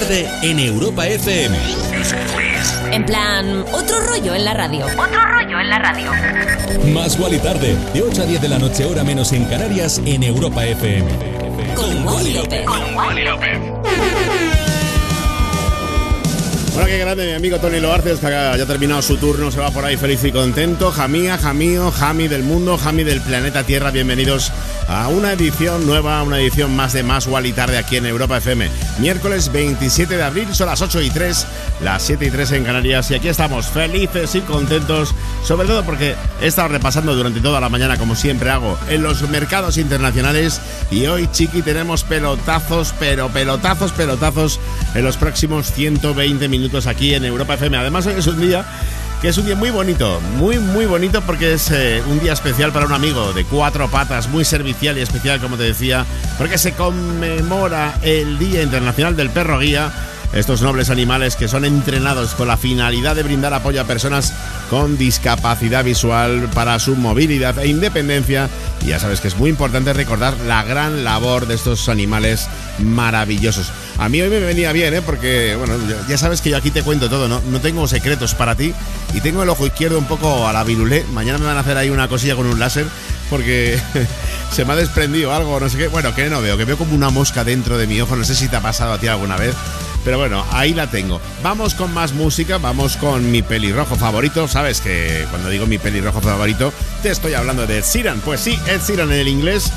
tarde en Europa FM. En plan, otro rollo en la radio. Otro rollo en la radio. Más Wally tarde, de 8 a 10 de la noche, hora menos en Canarias, en Europa FM. Con Wally López. Bueno, qué grande mi amigo Tony Loarces, que ya ha terminado su turno, se va por ahí feliz y contento. Jamía, Jamío, Jami del mundo, Jami del planeta Tierra, bienvenidos a una edición nueva, una edición más de Más Wally Tarde aquí en Europa FM. Miércoles 27 de abril, son las 8 y 3, las 7 y 3 en Canarias y aquí estamos felices y contentos, sobre todo porque he estado repasando durante toda la mañana, como siempre hago, en los mercados internacionales y hoy, chiqui, tenemos pelotazos, pero pelotazos, pelotazos en los próximos 120 minutos aquí en Europa FM. Además, hoy es un día que es un día muy bonito, muy, muy bonito porque es eh, un día especial para un amigo de cuatro patas, muy servicial y especial, como te decía, porque se conmemora el Día Internacional del Perro Guía. Estos nobles animales que son entrenados con la finalidad de brindar apoyo a personas con discapacidad visual para su movilidad e independencia. Y ya sabes que es muy importante recordar la gran labor de estos animales maravillosos. A mí hoy me venía bien, ¿eh? porque bueno, ya sabes que yo aquí te cuento todo, ¿no? No tengo secretos para ti y tengo el ojo izquierdo un poco a la virulé. Mañana me van a hacer ahí una cosilla con un láser porque se me ha desprendido algo, no sé qué. Bueno, que no veo, que veo como una mosca dentro de mi ojo. No sé si te ha pasado a ti alguna vez. Pero bueno, ahí la tengo. Vamos con más música, vamos con mi pelirrojo favorito. Sabes que cuando digo mi pelirrojo favorito, te estoy hablando de Ed Sheeran. Pues sí, Ed Sheeran en el inglés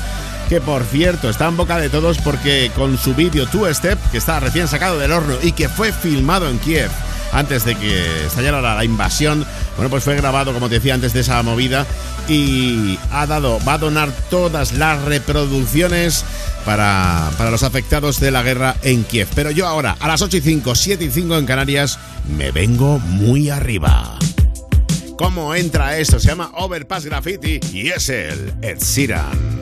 que por cierto está en boca de todos porque con su vídeo Two Step, que está recién sacado del horno y que fue filmado en Kiev antes de que estallara la, invasión, bueno, pues fue grabado, como te decía, antes de esa movida y ha dado, va a donar todas las reproducciones para, para los afectados de la guerra en Kiev. Pero yo ahora, a las 8 y 5, 7 y 5 en Canarias, me vengo muy arriba. ¿Cómo entra esto? Se llama Overpass Graffiti y es el Ed Sheeran.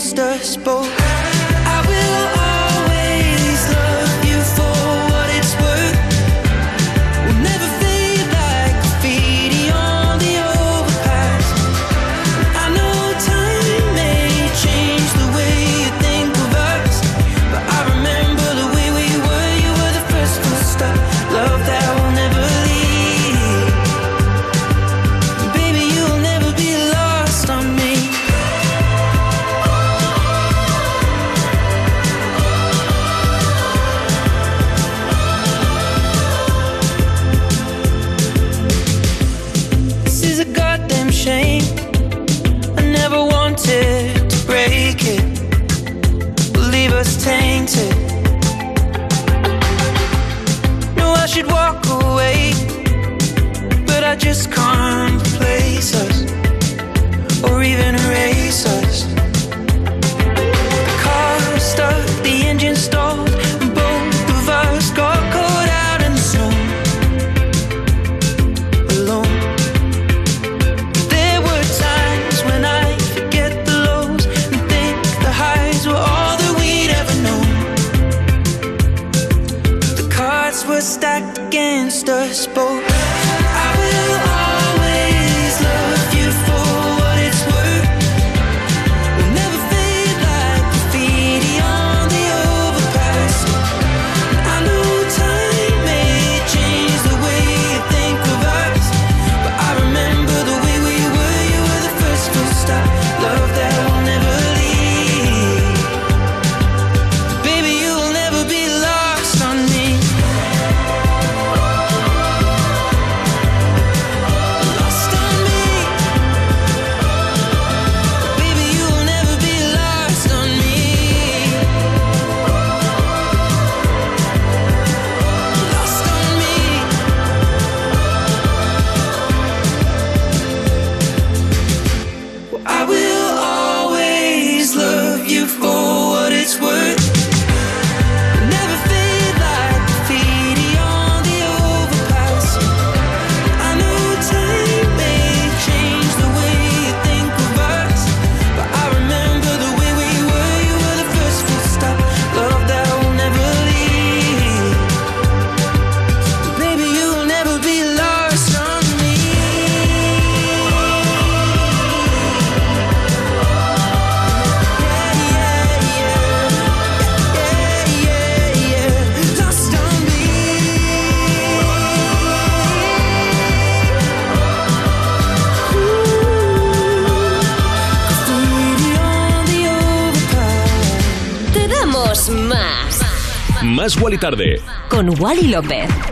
against us both Tarde. Con Wally López.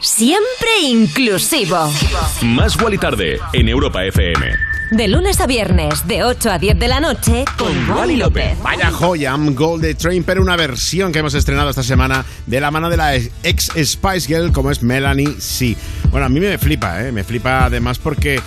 Siempre inclusivo. Más y Tarde en Europa FM. De lunes a viernes, de 8 a 10 de la noche, con Wally López. Vaya joya, I'm Gold Train, pero una versión que hemos estrenado esta semana de la mano de la ex Spice Girl como es Melanie C. Bueno, a mí me flipa, ¿eh? me flipa además porque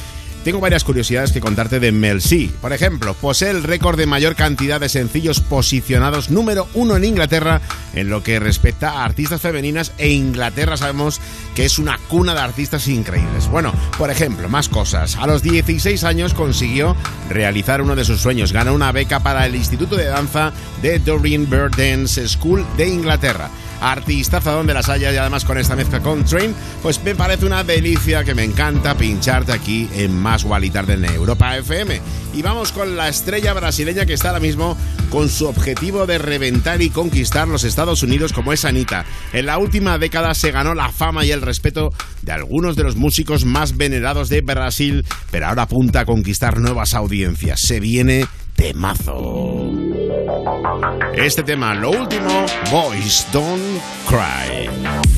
tengo varias curiosidades que contarte de Mel C. Por ejemplo, posee el récord de mayor cantidad de sencillos posicionados número uno en Inglaterra en lo que respecta a artistas femeninas e Inglaterra sabemos que es una cuna de artistas increíbles. Bueno, por ejemplo, más cosas. A los 16 años consiguió realizar uno de sus sueños. Ganó una beca para el Instituto de Danza de Doreen Bird Dance School de Inglaterra artistaza donde las haya y además con esta mezcla con Train, pues me parece una delicia que me encanta pincharte aquí en Más Tarde en Europa FM. Y vamos con la estrella brasileña que está ahora mismo con su objetivo de reventar y conquistar los Estados Unidos como es Anita. En la última década se ganó la fama y el respeto de algunos de los músicos más venerados de Brasil, pero ahora apunta a conquistar nuevas audiencias. Se viene temazo. Este tema, lo último, Boys Don't Cry.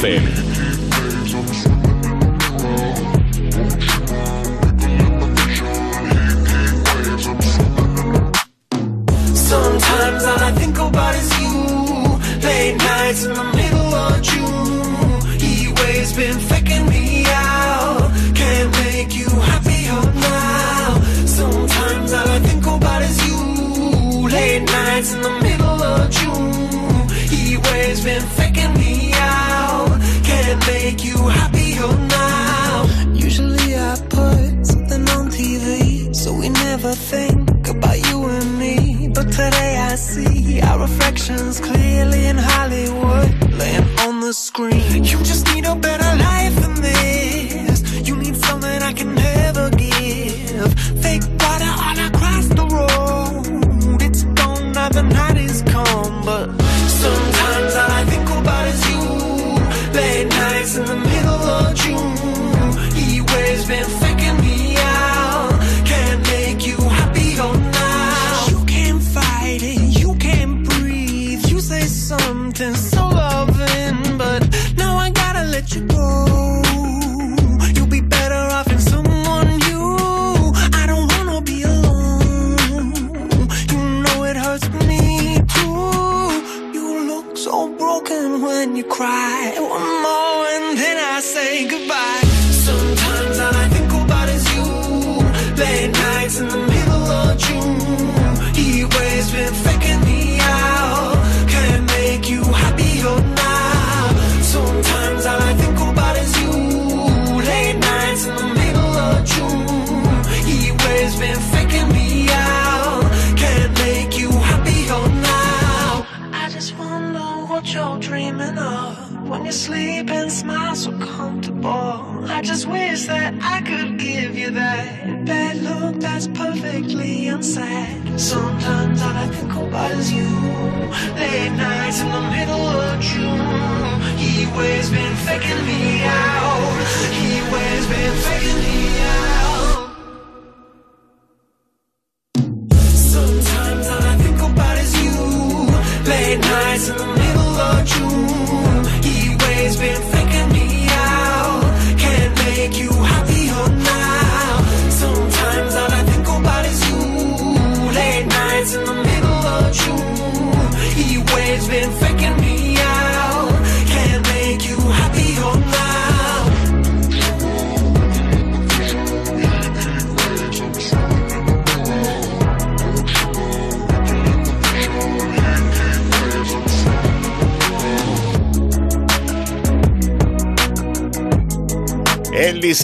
FM.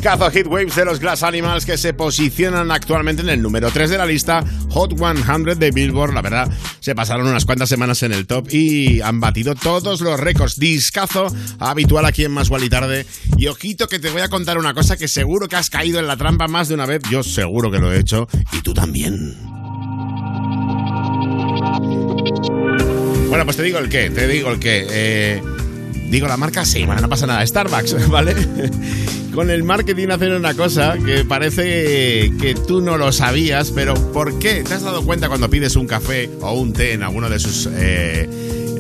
Discazo Hit Waves de los Glass Animals que se posicionan actualmente en el número 3 de la lista Hot 100 de Billboard. La verdad, se pasaron unas cuantas semanas en el top y han batido todos los récords. Discazo habitual aquí en Más y Tarde. Y ojito que te voy a contar una cosa que seguro que has caído en la trampa más de una vez. Yo seguro que lo he hecho. Y tú también. Bueno, pues te digo el qué, te digo el qué. Eh, digo la marca, sí, bueno, no pasa nada. Starbucks, ¿vale? Con el marketing hacen una cosa que parece que tú no lo sabías, pero ¿por qué? ¿Te has dado cuenta cuando pides un café o un té en alguno de sus eh,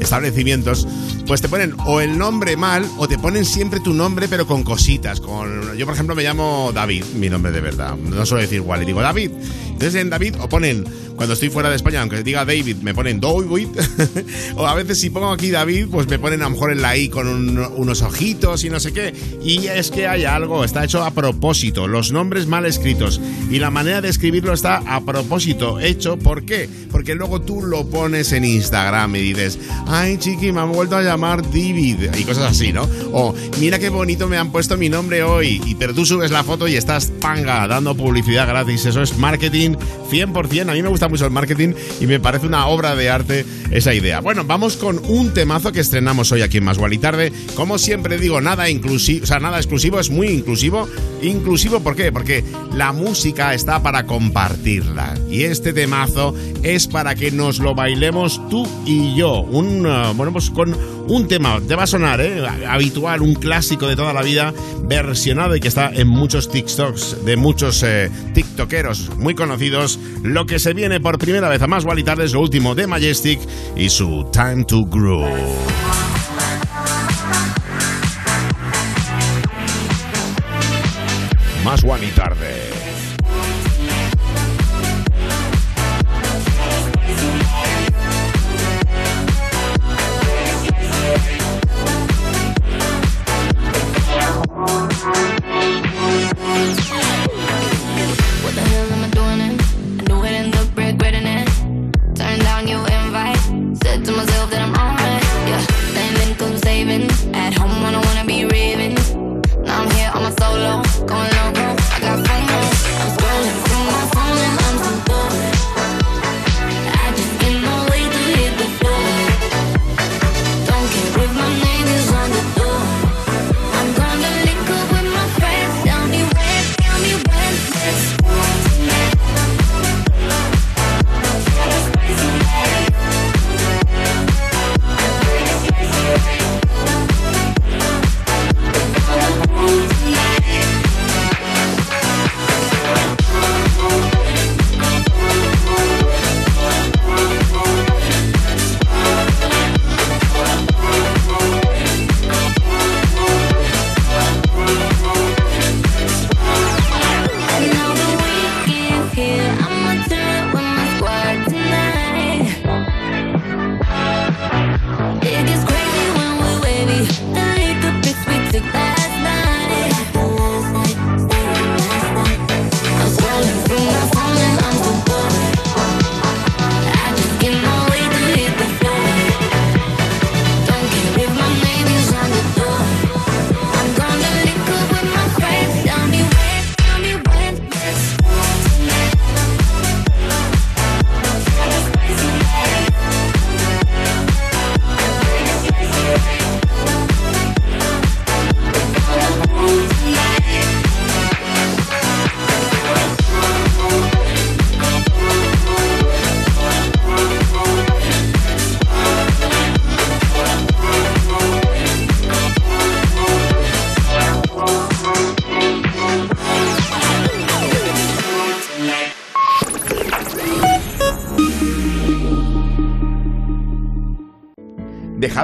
establecimientos? Pues te ponen o el nombre mal o te ponen siempre tu nombre pero con cositas. Con, yo, por ejemplo, me llamo David, mi nombre de verdad. No suelo decir igual, y digo David. Entonces en David o ponen, cuando estoy fuera de España, aunque diga David, me ponen David. o a veces si pongo aquí David, pues me ponen a lo mejor en la I con un- unos ojitos y no sé qué. Y es que hay algo, está hecho a propósito. Los nombres mal escritos y la manera de escribirlo está a propósito hecho. ¿Por qué? Porque luego tú lo pones en Instagram y dices, ay chiqui, me han vuelto a llamar David y cosas así, ¿no? O mira qué bonito me han puesto mi nombre hoy. Y pero tú subes la foto y estás panga dando publicidad gratis. Eso es marketing 100%. A mí me gusta mucho el marketing y me parece una obra de arte esa idea. Bueno, vamos con un temazo que estrenamos hoy aquí en Más y Tarde. Como siempre digo, nada inclusivo, o sea, nada exclusivo, es muy inclusivo. Inclusivo, ¿por qué? Porque la música está para compartirla. Y este temazo es para que nos lo bailemos tú y yo. Un, uh, bueno, pues con un tema, te va a sonar, ¿eh? Habitual, un clásico de toda la vida, versionado y que está en muchos TikToks de muchos eh, TikTokeros muy conocidos. Lo que se viene por primera vez a más y tarde es lo último de Majestic y su Time to Groove. Más tarde.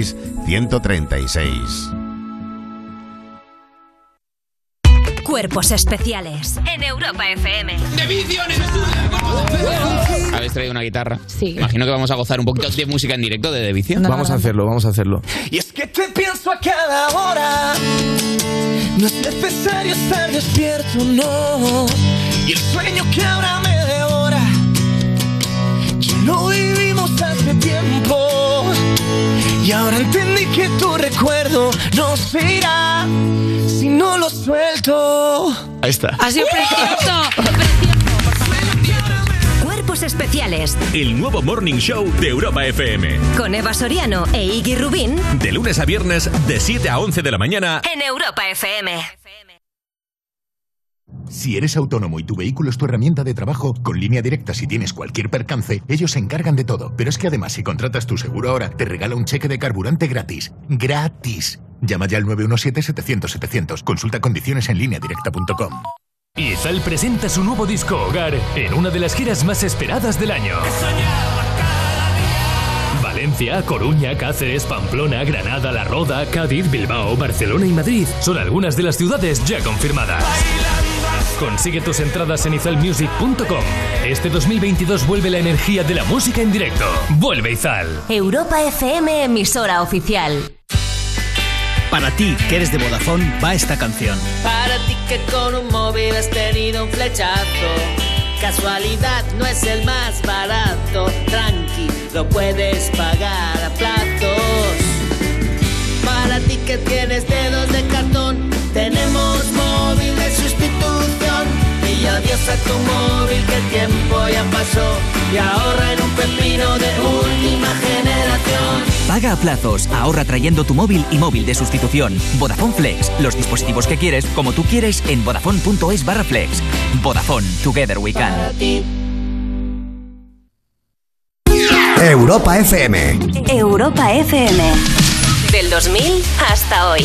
900-136-136. Cuerpos especiales en Europa FM. ¿Habéis traído una guitarra? Sí. Imagino que vamos a gozar un poquito de música en directo de Devicio. vamos a hacerlo, vamos a hacerlo. Y es que te pienso a cada hora. No es necesario estar despierto, no. Y el sueño que ahora me devora. Ya lo vivimos hace tiempo. Y ahora entendí que tu recuerdo no se irá si no lo suelto. Ahí está. Ha sido precioso. Cuerpos especiales El nuevo Morning Show de Europa FM. con Eva Soriano e Iggy Rubín De lunes a viernes, de 7 a 11 de la mañana. en Europa FM. Si eres autónomo y tu vehículo es tu herramienta de trabajo, con línea directa si tienes cualquier percance, ellos se encargan de todo. Pero es que además si contratas tu seguro ahora, te regala un cheque de carburante gratis. ¡Gratis! Llama ya al 917-700-700. Consulta condiciones en línea directa.com. Izal presenta su nuevo disco Hogar en una de las giras más esperadas del año. Valencia, Coruña, Cáceres, Pamplona, Granada, La Roda, Cádiz, Bilbao, Barcelona y Madrid son algunas de las ciudades ya confirmadas. Consigue tus entradas en izalmusic.com. Este 2022 vuelve la energía de la música en directo. Vuelve Izal. Europa FM, emisora oficial. Para ti, que eres de Vodafone, va esta canción. Para ti que con un móvil has tenido un flechazo. Casualidad no es el más barato. Tranqui, lo puedes pagar a plazos. Para ti que tienes dedos de cartón, tenemos. Y adiós a tu móvil que el tiempo ya pasó. Y ahorra en un pepino de última generación. Paga a plazos, ahorra trayendo tu móvil y móvil de sustitución. Vodafone Flex, los dispositivos que quieres, como tú quieres, en vodafone.es barra flex. Vodafone, Together We Can. Europa FM. Europa FM. Del 2000 hasta hoy.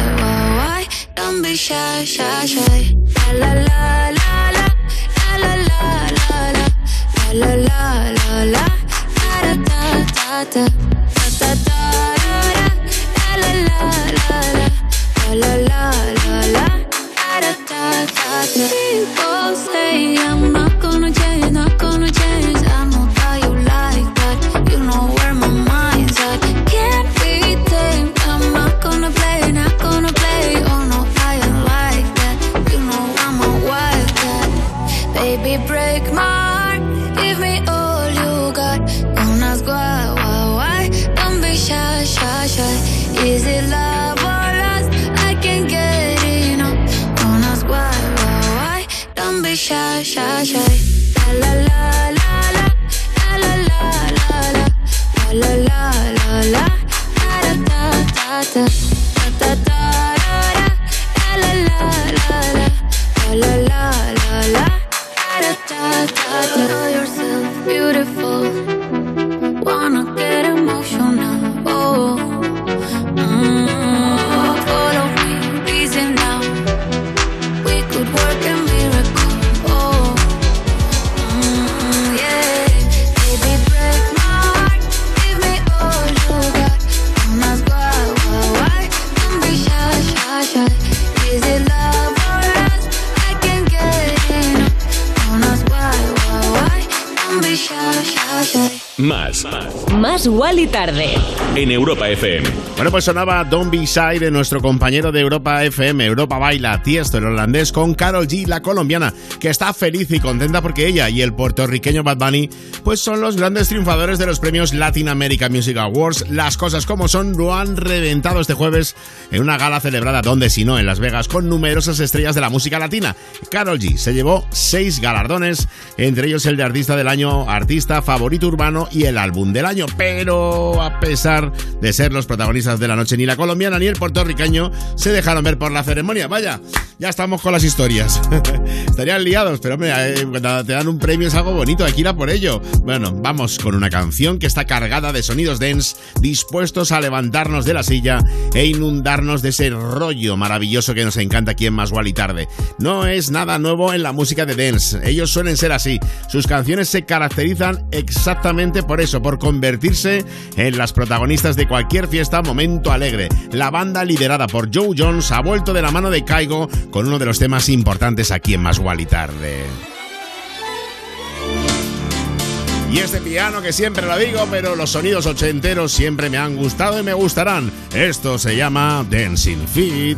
shy, shy, shy, la La la la la, la la la la, la la la la la, la, da da da da, da da da da, la la la la la, la la la la la, da da da da. People say I'm Más Wally Tarde. En Europa FM. Bueno, pues sonaba Don't Be Shy de nuestro compañero de Europa FM, Europa Baila, Tiesto, el holandés, con Carol G, la colombiana, que está feliz y contenta porque ella y el puertorriqueño Bad Bunny, pues son los grandes triunfadores de los premios Latin American Music Awards. Las cosas como son, lo han reventado este jueves en una gala celebrada, donde si no, en Las Vegas, con numerosas estrellas de la música latina. Carol G se llevó seis galardones, entre ellos el de Artista del Año, Artista Favorito Urbano y el Álbum del Año. Pero a pesar de ser los protagonistas de la noche, ni la colombiana ni el puertorriqueño se dejaron ver por la ceremonia. Vaya, ya estamos con las historias. Estarían liados, pero hombre, eh, cuando te dan un premio es algo bonito, hay que ir a por ello. Bueno, vamos con una canción que está cargada de sonidos dance, dispuestos a levantarnos de la silla e inundarnos de ese rollo maravilloso que nos encanta aquí en Más y Tarde. No es nada nuevo en la música de dance, ellos suelen ser así. Sus canciones se caracterizan exactamente por eso, por convertirse en las protagonistas de cualquier fiesta, momento alegre. La banda liderada por Joe Jones ha vuelto de la mano de Caigo con uno de los temas importantes aquí en Más y Tarde. Y este piano que siempre lo digo, pero los sonidos ochenteros siempre me han gustado y me gustarán. Esto se llama Dancing Feet.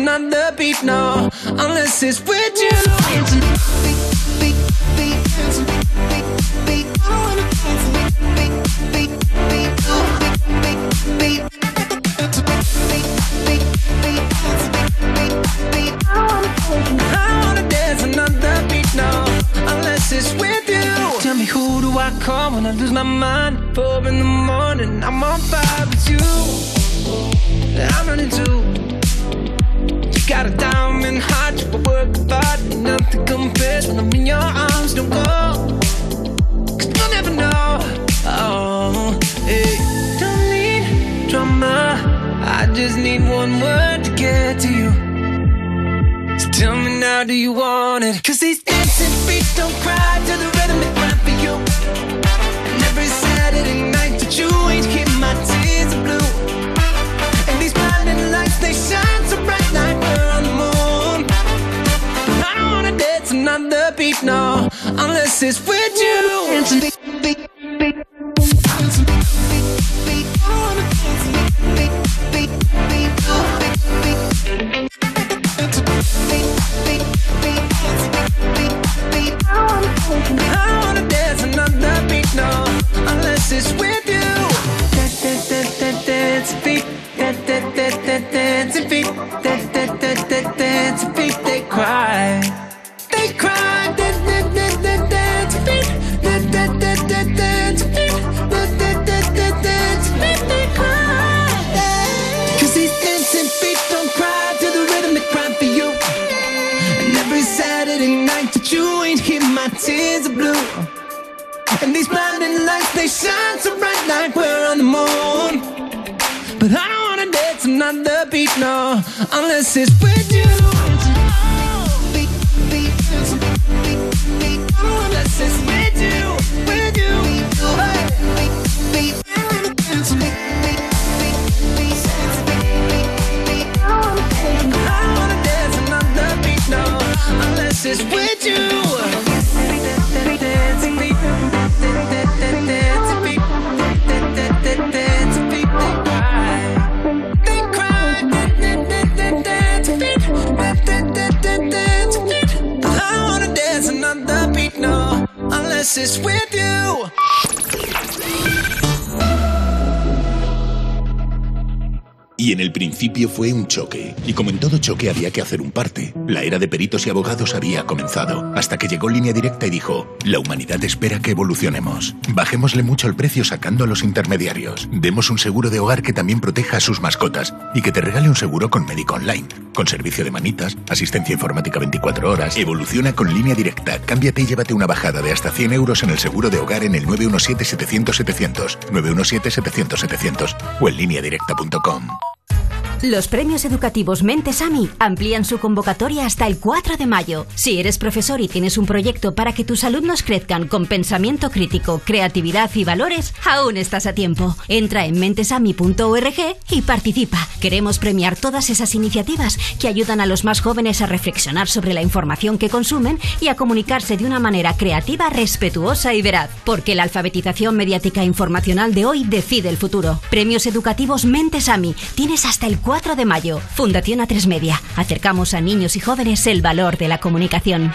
beating on the beat, no, unless it's with you. Dancing, beat, beat, beat, beat, beat, I wanna beat, beat, beat, beat, beat, beat, beat. Who do I call when I lose my mind? Four in the morning, I'm on fire with you. I'm running too. Got a diamond heart, you a work of art. Nothing compares when I'm in your arms. Don't go. Cause you'll never know. Oh, hey. Don't need drama. I just need one word to get to you. So tell me now, do you want it? Cause these dancing feet don't cry to the rhythm they cry for you. And every Saturday night that you ain't keep my tears no, unless it's with you. Choque había que hacer un parte. La era de peritos y abogados había comenzado, hasta que llegó Línea Directa y dijo, la humanidad espera que evolucionemos. Bajémosle mucho el precio sacando a los intermediarios. Demos un seguro de hogar que también proteja a sus mascotas y que te regale un seguro con médico online, con servicio de manitas, asistencia informática 24 horas. Evoluciona con Línea Directa. Cámbiate y llévate una bajada de hasta 100 euros en el seguro de hogar en el 917-700-700, 917-700-700 o en lineadirecta.com. Los premios educativos Mentes AMI amplían su convocatoria hasta el 4 de mayo. Si eres profesor y tienes un proyecto para que tus alumnos crezcan con pensamiento crítico, creatividad y valores, aún estás a tiempo. Entra en mentesami.org y participa. Queremos premiar todas esas iniciativas que ayudan a los más jóvenes a reflexionar sobre la información que consumen y a comunicarse de una manera creativa, respetuosa y veraz. Porque la alfabetización mediática informacional de hoy decide el futuro. Premios educativos Mentes AMI. Tienes hasta el 4 de mayo. Fundación A3 Media. Acercamos a niños y jóvenes el valor de la comunicación.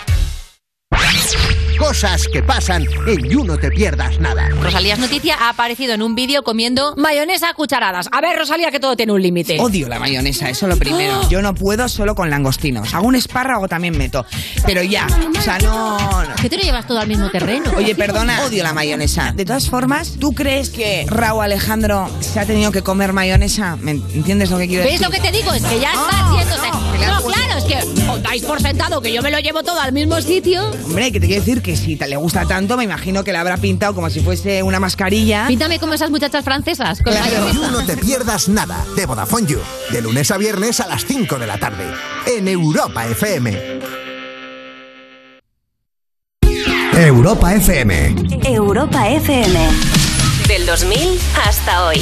Cosas que pasan en You No Te Pierdas Nada. Rosalía Noticia ha aparecido en un vídeo comiendo mayonesa a cucharadas. A ver, Rosalía, que todo tiene un límite. Odio la mayonesa, eso lo primero. Yo no puedo solo con langostinos. Hago un espárrago también meto. Pero ya, o sea, no... no. Que tú lo llevas todo al mismo terreno. Oye, perdona, odio la mayonesa. De todas formas, ¿tú crees que Raúl Alejandro se ha tenido que comer mayonesa? ¿Me entiendes lo que quiero ¿Ves decir? lo que te digo? Es que ya está haciéndose. No, claro, es que os dais por sentado que yo me lo llevo todo al mismo sitio. Hombre, que te quiero decir que si te le gusta tanto, me imagino que le habrá pintado como si fuese una mascarilla. Píntame como esas muchachas francesas. Con mayonesa. You No Te Pierdas Nada de Vodafone You. De lunes a viernes a las 5 de la tarde. En Europa FM. Europa FM. Europa FM. Del 2000 hasta hoy.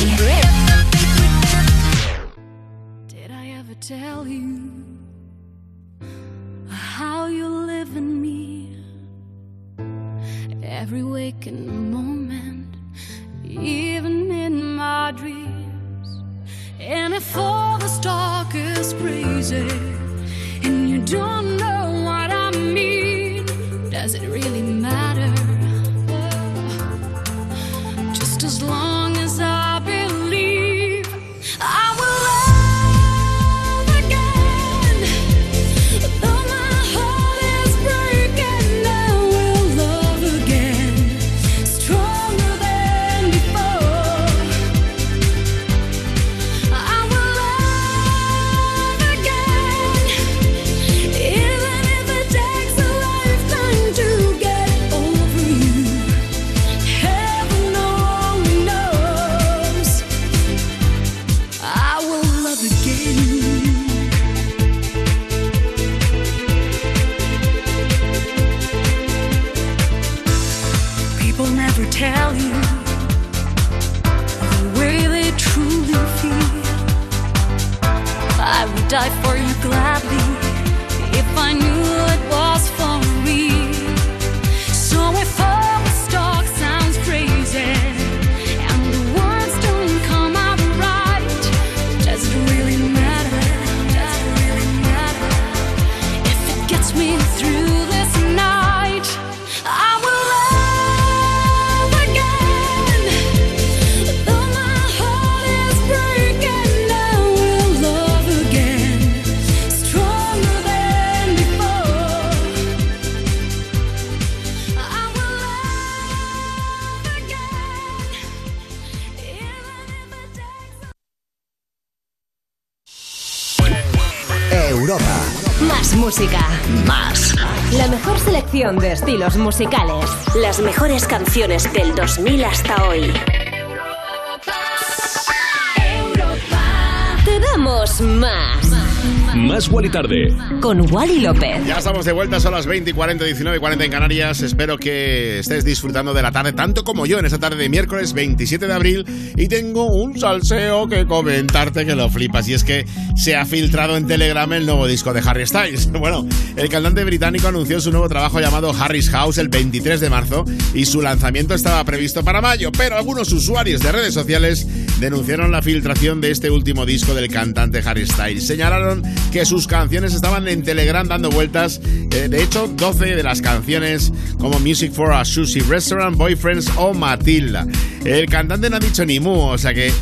Every waking moment, even in my dreams. And if all the talk is crazy, and you don't estilos musicales. Las mejores canciones del 2000 hasta hoy. Te damos más. Más Wally Tarde. Con Wally López. Ya estamos de vuelta, son las 20 y 40, 19 y 40 en Canarias. Espero que estés disfrutando de la tarde, tanto como yo, en esta tarde de miércoles 27 de abril. Y tengo un salseo que comentarte que lo flipas. Y es que se ha filtrado en Telegram el nuevo disco de Harry Styles. Bueno, el cantante británico anunció su nuevo trabajo llamado Harry's House el 23 de marzo y su lanzamiento estaba previsto para mayo. Pero algunos usuarios de redes sociales denunciaron la filtración de este último disco del cantante Harry Styles. Señalaron que sus canciones estaban en Telegram dando vueltas. Eh, de hecho, 12 de las canciones como Music for a Sushi Restaurant, Boyfriends o Matilda. El cantante no ha dicho ni mu, o sea que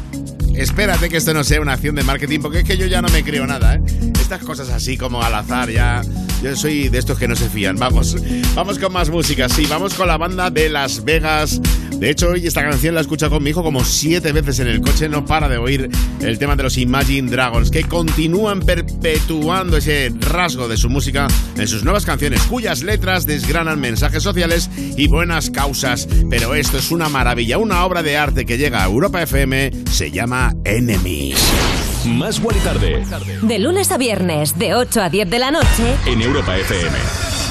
espérate que esto no sea una acción de marketing, porque es que yo ya no me creo nada, ¿eh? Estas cosas así como al azar, ya. Yo soy de estos que no se fían. Vamos, vamos con más música. Sí, vamos con la banda de Las Vegas. De hecho, hoy esta canción la he escuchado con mi hijo como siete veces en el coche. No para de oír el tema de los Imagine Dragons, que continúan perpetuando ese rasgo de su música en sus nuevas canciones, cuyas letras desgranan mensajes sociales y buenas causas. Pero esto es una maravilla, una obra de arte que llega a Europa FM. Se llama Enemies. Más Wally Tarde. De lunes a viernes, de 8 a 10 de la noche. En Europa FM.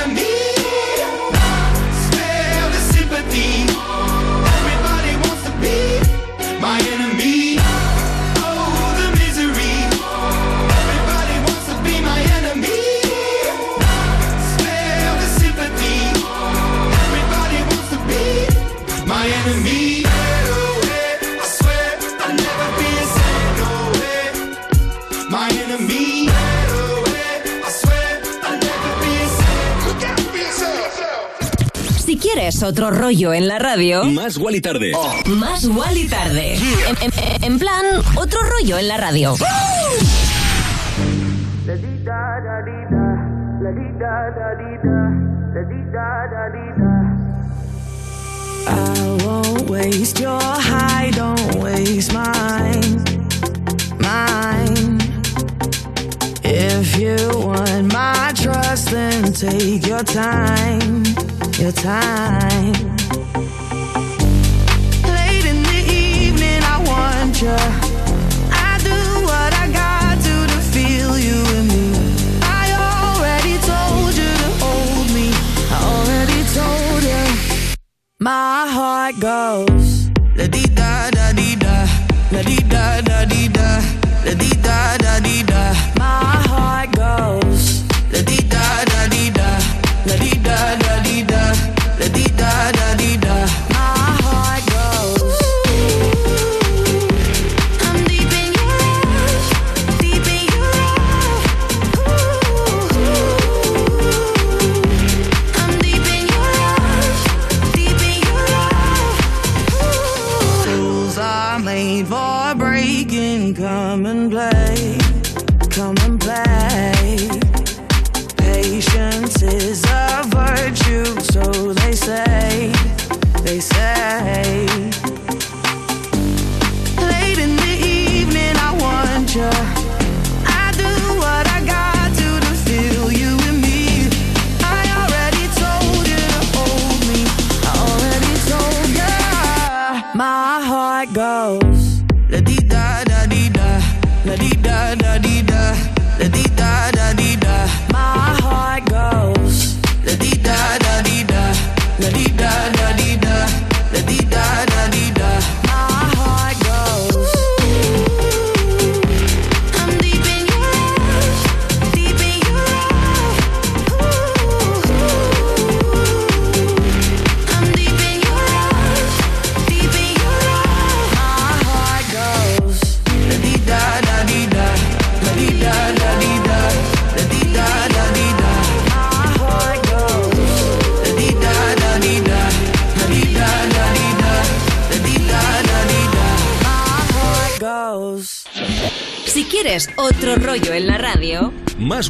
Otro rollo en la radio, Más Guali Tarde. más Wally tarde. En, en- en plan, otro rollo en la radio. I won't waste your high, don't waste mine. Mine. If you want my trust, then take your time. Your time. Late in the evening, I want you. I do what I got to to feel you me. I already told you to hold me. I already told you. My heart goes la di da da di da, la di da da di da, la di da da di da.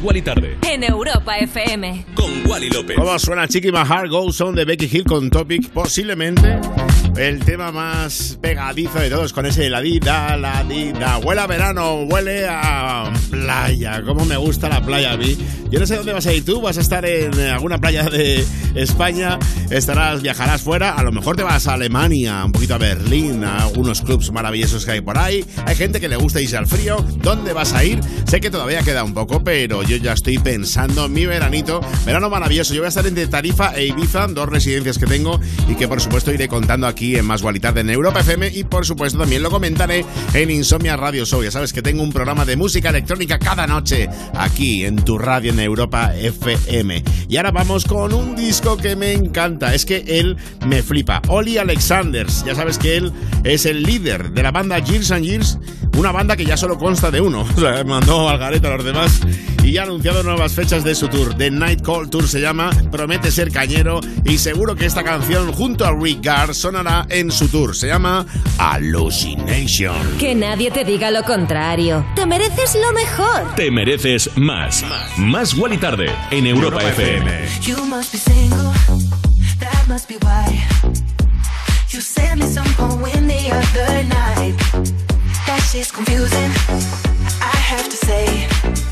Guali Tarde. en Europa FM. Con Wally López. ¿Cómo suena Chiqui My Heart Goes On de Becky Hill con Topic? Posiblemente el tema más pegadizo de todos con ese la di da, la di da. Huele a verano, huele a playa. ¿Cómo me gusta la playa a mí? Yo no sé dónde vas a ir tú, vas a estar en alguna playa de España, estarás, viajarás fuera, a lo mejor te vas a Alemania, un poquito a Berlín, a algunos clubs maravillosos que hay por ahí. Hay gente que le gusta irse al frío. ¿Dónde vas a ir? Sé que todavía queda un poco, pero yo ya estoy pensando en mi veranito. Verano maravilloso. Yo voy a estar entre Tarifa e Ibiza, dos residencias que tengo y que por supuesto iré contando aquí en Más Gualitar en Europa FM y por supuesto también lo comentaré en Insomnia Radio Show. Ya sabes que tengo un programa de música electrónica cada noche aquí en tu radio en Europa FM. Y ahora vamos con un disco que me encanta. Es que él me flipa. Oli Alexanders. Ya sabes que él es el líder de la banda Years and Years, una banda que ya solo consta de uno. O sea, mandó al garete a los demás y ya ha anunciado nuevas fechas de su tour. The Night Call Tour se llama, promete ser cañero y seguro que esta canción junto a Rick Gard sonará en su tour. Se llama Hallucination. Que nadie te diga lo contrario. Te mereces lo mejor. Te mereces más. Más Guali Tarde. En Europa FM. You must be single, that must be why. You sent me some poem the other night. That shit's confusing, I have to say.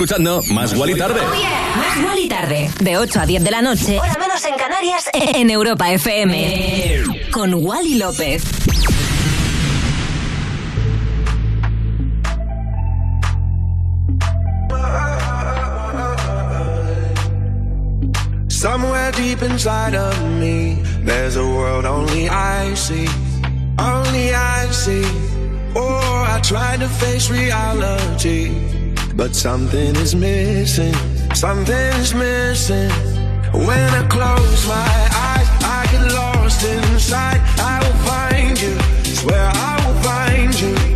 escuchando Más Wally Tarde. Oh yeah. Más Tarde. De 8 a 10 de la noche. Hora menos en Canarias. En Europa FM. Con Wally López. Somewhere deep inside of me, there's a world only I see. Only I see. Oh, I try to face reality. But something is missing, something is missing. When I close my eyes, I get lost inside. I will find you, swear I will find you.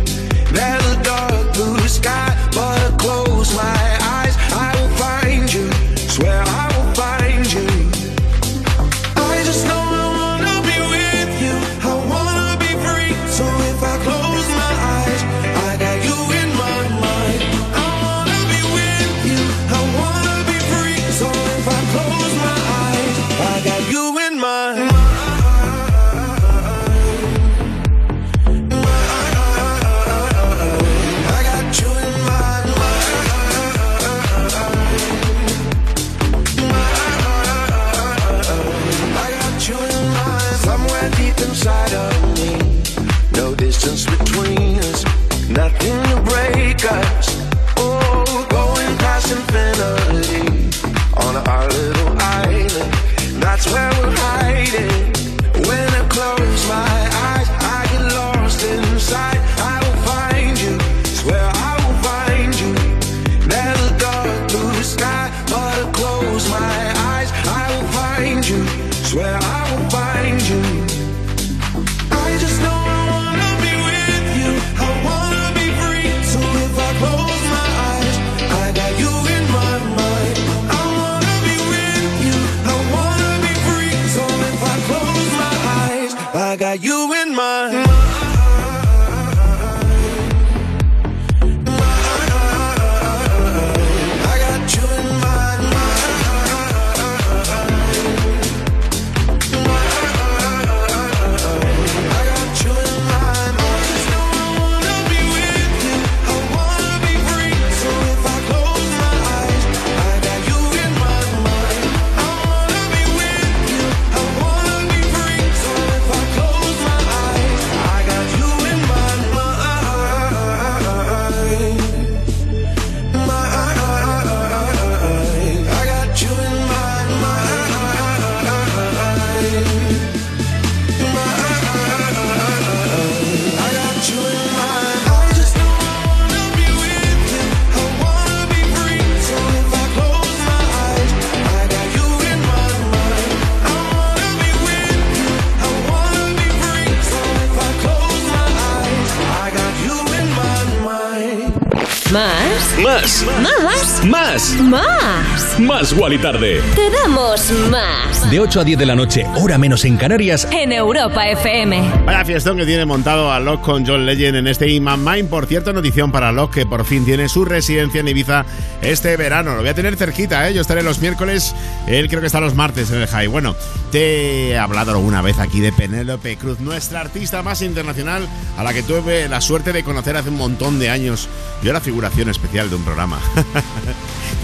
Más. Más. Más Wally Tarde. Te damos más. De 8 a 10 de la noche, hora menos en Canarias. En Europa FM. Vaya fiestón que tiene montado a Locke con John Legend en este Iman Mind. Por cierto, notición para Locke que por fin tiene su residencia en Ibiza este verano. Lo voy a tener cerquita, ¿eh? Yo estaré los miércoles. Él creo que está los martes en el High. Bueno, te he hablado alguna vez aquí de Penélope Cruz, nuestra artista más internacional a la que tuve la suerte de conocer hace un montón de años. Yo era figuración especial de un programa.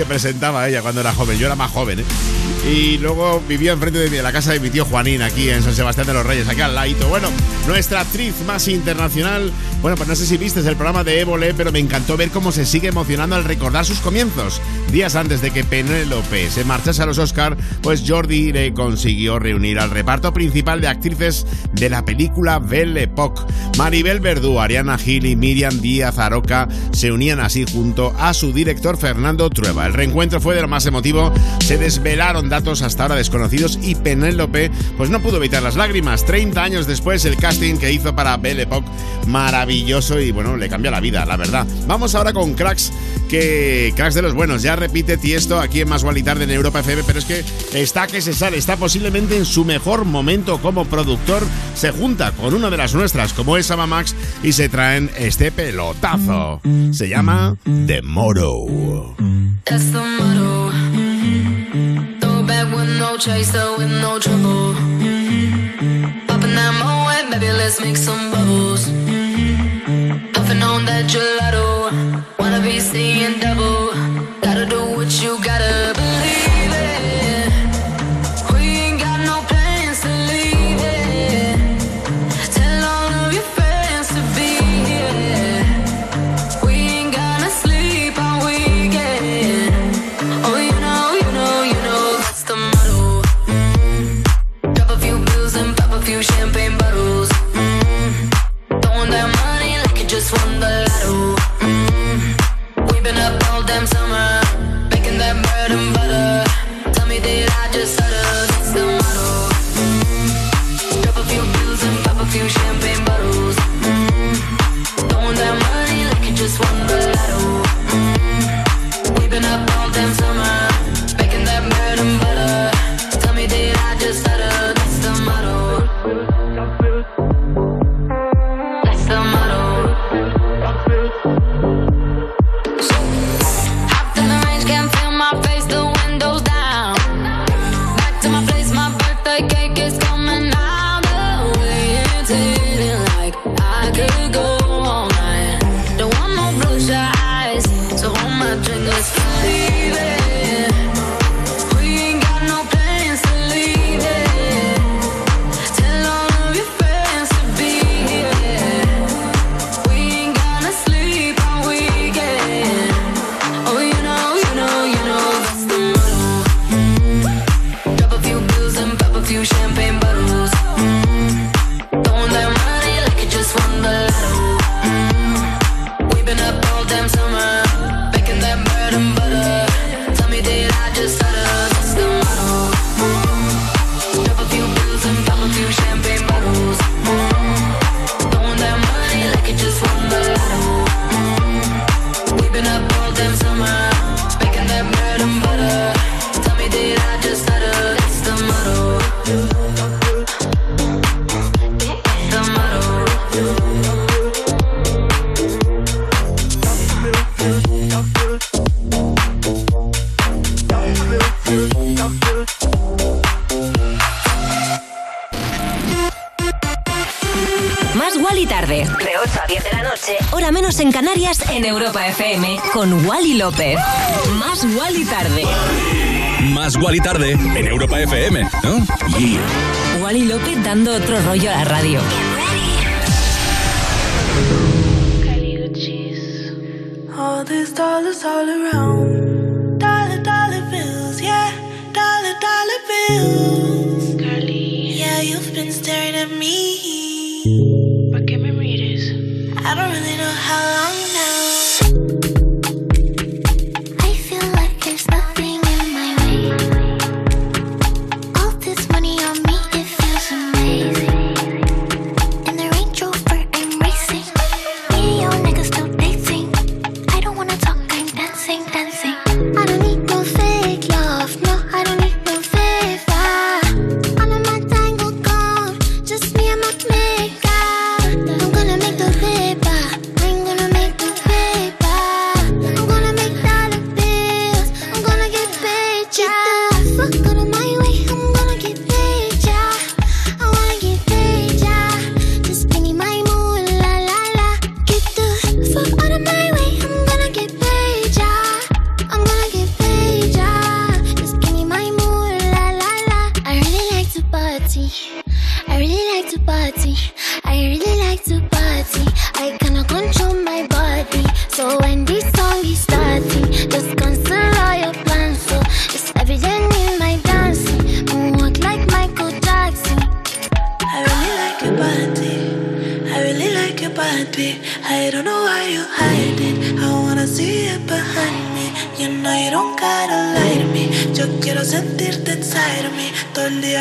que presentaba ella cuando era joven. Yo era más joven, ¿eh? Y luego vivía enfrente de, de la casa de mi tío Juanín, aquí en San Sebastián de los Reyes, aquí al ladito. Bueno, nuestra actriz más internacional. Bueno, pues no sé si viste el programa de Évole, pero me encantó ver cómo se sigue emocionando al recordar sus comienzos. Días antes de que Penélope se marchase a los Oscar, pues Jordi le consiguió reunir al reparto principal de actrices de la película Belle Époque. Maribel Verdú, Ariana Gil y Miriam Díaz Aroca se unían así junto a su director Fernando Trueba. El reencuentro fue de lo más emotivo, se desvelaron datos hasta ahora desconocidos y Penélope pues no pudo evitar las lágrimas. 30 años después el casting que hizo para Belle Époque, maravilloso y bueno, le cambió la vida, la verdad. Vamos ahora con cracks que cracks de los buenos. Ya repite Tiesto aquí en Más Tarde en Europa FM, pero es que está que se sale, está posiblemente en su mejor momento como productor. Se junta con una de las nuestras, como es Max, y se traen este pelotazo. Se llama The Moro. That's the motto. Puffing on that gelato. Wanna be seeing double. Gotta do López.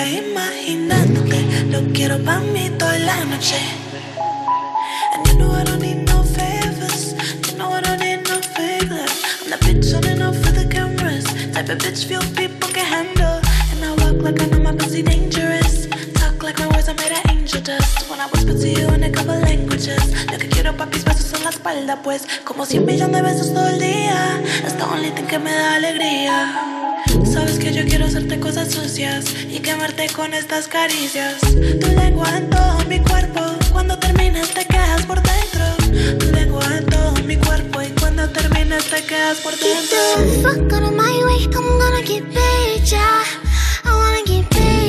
Imaginándote. Lo quiero pa' mí toda la noche. And you know I don't need no favors. You know I don't need no favors. I'm the bitch on and off for the cameras. Type of bitch few people can handle. And I walk like I know my pussy dangerous. Talk like my words are made of angel dust. When I whisper to you in a couple languages. Lo que quiero papis besos en la espalda, pues. Como 100 millones de besos todo el día. Es the only thing que me da alegría. Sabes que yo quiero hacerte cosas sucias y quemarte con estas caricias. Tu lengua en todo mi cuerpo, cuando termines te quedas por dentro. Tu lengua en todo mi cuerpo y cuando termines te quedas por Get the dentro. fuck out of my way, I'm gonna get paid, yeah. I wanna get paid,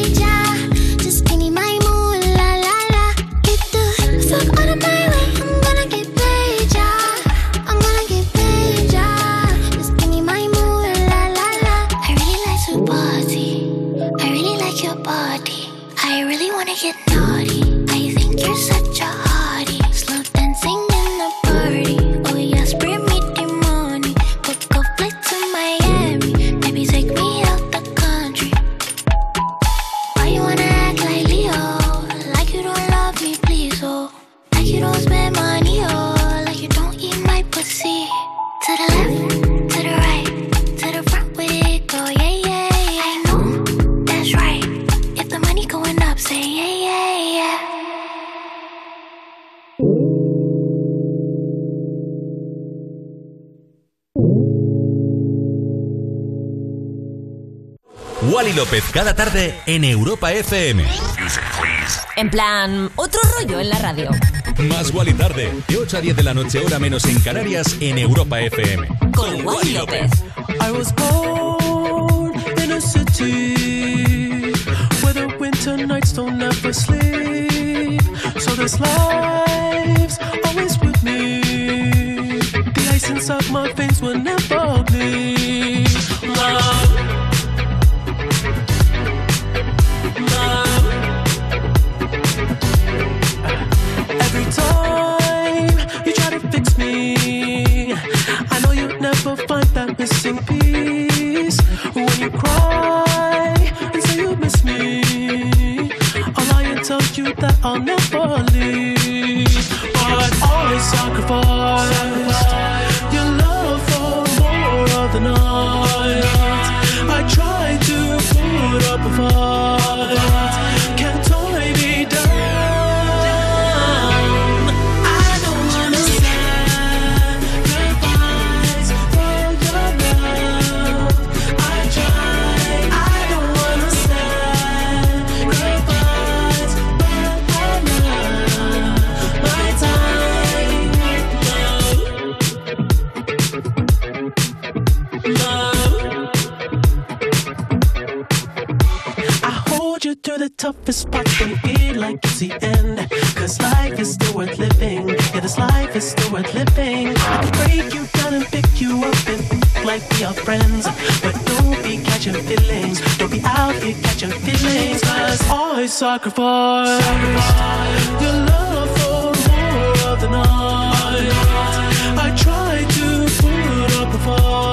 cada tarde en Europa FM. En plan, otro rollo en la radio. Más Wally tarde, de 8 a 10 de la noche, hora menos en Canarias, en Europa FM. Con Wally López. I was born in a city where the winter nights don't ever sleep. So this life's always with me. The ice inside my veins will never bleed. Missing piece. When you cry and say you miss me, I'll lie you that I'll never leave. But always sacrifice worth living. I can break you down and pick you up and think like we are friends. But don't be catching feelings. Don't be out here catching feelings. Cause I sacrifice your love for more of the night. I try to put up a fight.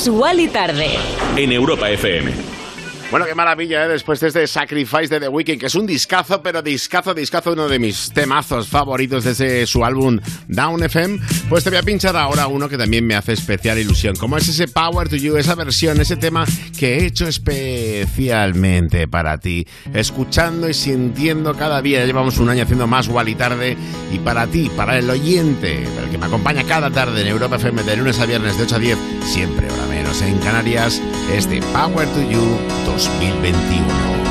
Más Wally tarde. En Europa FM. Bueno, qué maravilla, ¿eh? Después de este Sacrifice de The Weeknd, que es un discazo, pero discazo, discazo, uno de mis temazos favoritos de ese, su álbum Down FM, pues te voy a pinchar ahora uno que también me hace especial ilusión, como es ese Power to You, esa versión, ese tema que he hecho especialmente para ti, escuchando y sintiendo cada día, ya llevamos un año haciendo más igual y tarde, y para ti, para el oyente, para el que me acompaña cada tarde en Europa FM de lunes a viernes de 8 a 10, siempre en Canarias, este Power to You 2021.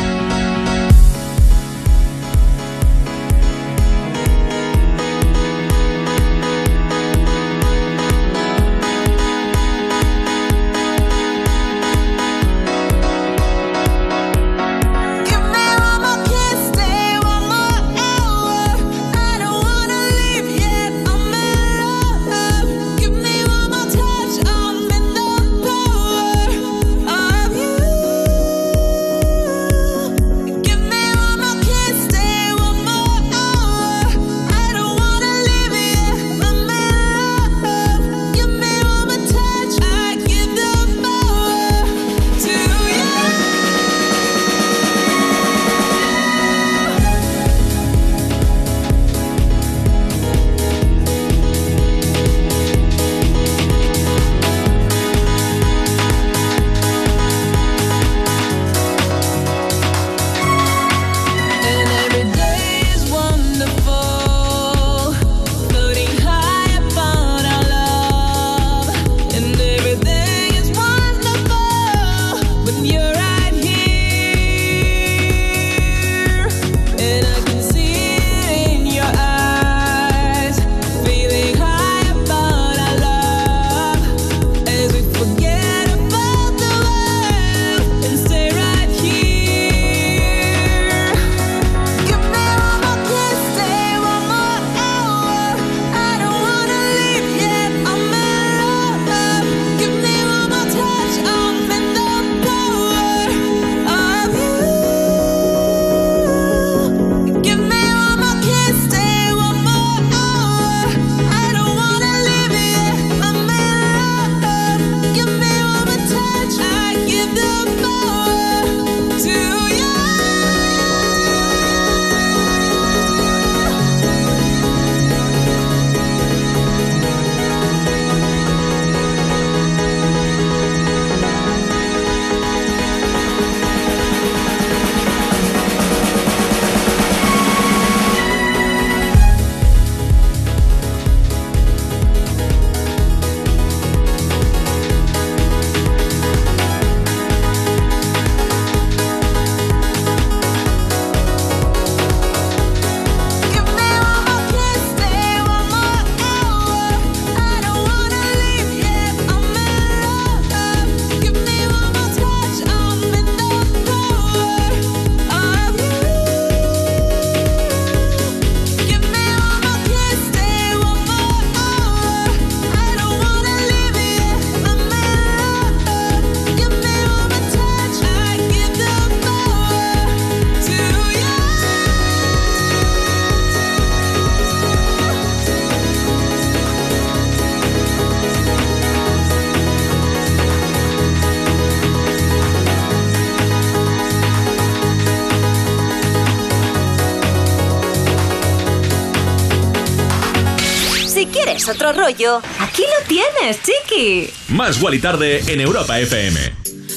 Rollo, aquí lo tienes, chiqui. Más Wally tarde en Europa FM.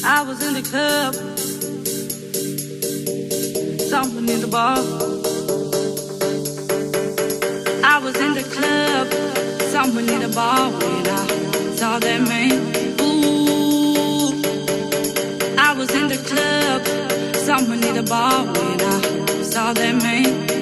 I was in the club, someone in the bar. I was in the club, someone in the bar when I saw that man. Ooh, I was in the club, someone in the bar when I saw that man.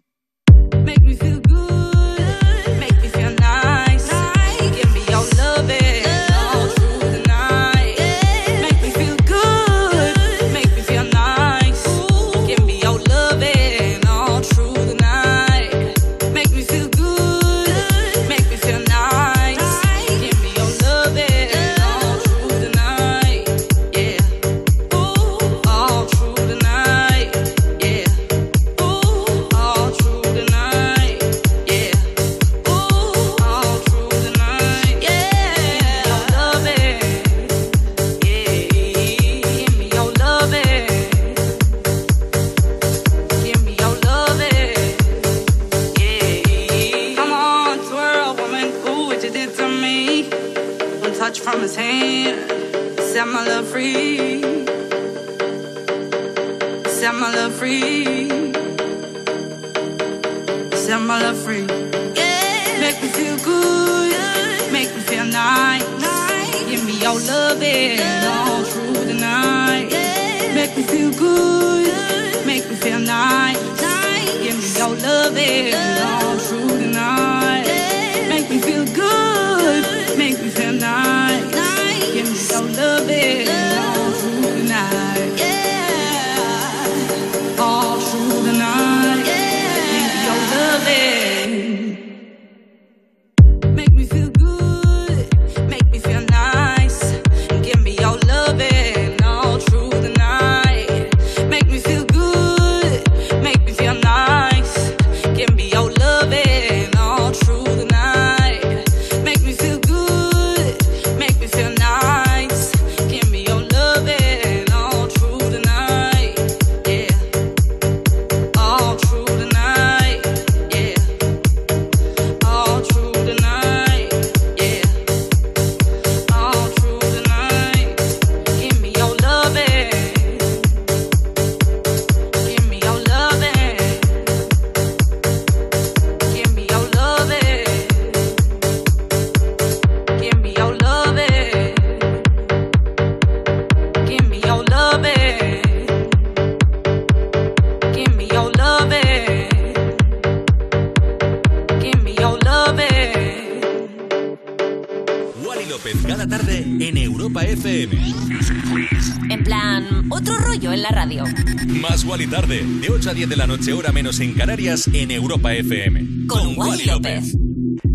Tarde, de 8 a 10 de la noche, hora menos en Canarias, en Europa FM. Con Wally López.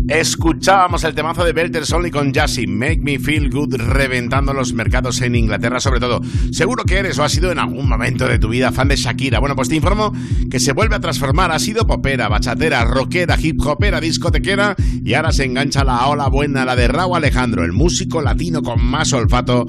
Escuchábamos el temazo de Belter Only con Jassy, Make Me Feel Good, reventando los mercados en Inglaterra, sobre todo. Seguro que eres o has sido en algún momento de tu vida fan de Shakira. Bueno, pues te informo que se vuelve a transformar. Ha sido popera, bachatera, rockera, hip hopera, discotequera y ahora se engancha la ola buena, la de Raúl Alejandro, el músico latino con más olfato,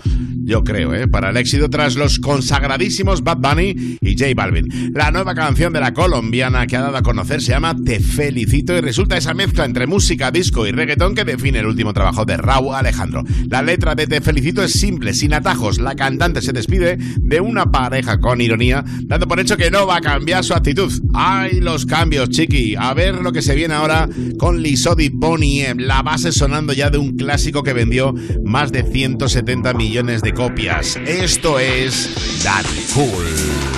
yo creo, ¿eh? para el éxito tras los consagradísimos Bad Bunny y J Balvin. La nueva canción de la colombiana que ha dado a conocer se llama Te Felicito y resulta esa mezcla entre música, disco y reggaetón que define el último trabajo de Raúl Alejandro. La letra de Te Felicito es simple, sin atajos. La cantante se despide de una pareja con ironía, dando por hecho que no va a cambiar su actitud. ¡Ay, los cambios, chiqui! A ver lo que se viene ahora con Lisodi Bonnie la base sonando ya de un clásico que vendió más de 170 millones de copias. Esto es Daddy Cool.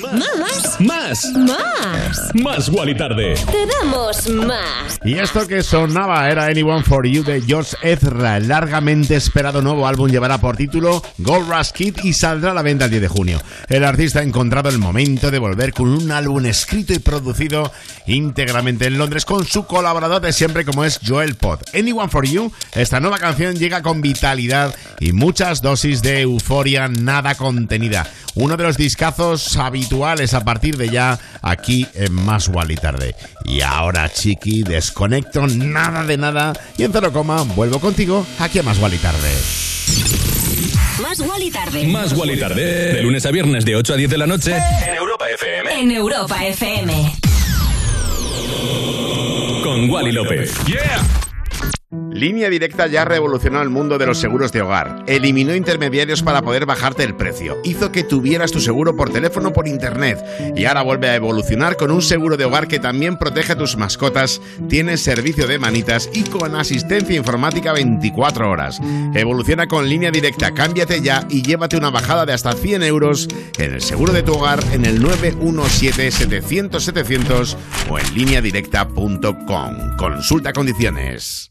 ¿Más? Más. ¿Más? Más. ¿Más? Más Wally Tarde. Te damos más. Y esto que sonaba era Anyone for You de George Ezra. El largamente esperado nuevo álbum llevará por título Gold Rush Kid y saldrá a la venta el 10 de junio. El artista ha encontrado el momento de volver con un álbum escrito y producido íntegramente en Londres con su colaborador de siempre como es Joel Pod. Anyone for You, esta nueva canción llega con vitalidad y muchas dosis de euforia nada contenida. Uno de los discazos habituales a partir de ya aquí en Más Wally Tarde. Y ahora, chiqui, desconecto nada de nada y en cero coma vuelvo contigo aquí a Más Wally Tarde. Más Wally tarde. Más Wally Tarde. De lunes a viernes de 8 a 10 de la noche en Europa FM. En Europa FM. Con Wally López. ¡Yeah! Línea Directa ya revolucionó el mundo de los seguros de hogar. Eliminó intermediarios para poder bajarte el precio. Hizo que tuvieras tu seguro por teléfono o por internet. Y ahora vuelve a evolucionar con un seguro de hogar que también protege a tus mascotas, tiene servicio de manitas y con asistencia informática 24 horas. Evoluciona con Línea Directa. Cámbiate ya y llévate una bajada de hasta 100 euros en el seguro de tu hogar en el 917-700-700 o en lineadirecta.com. Consulta condiciones.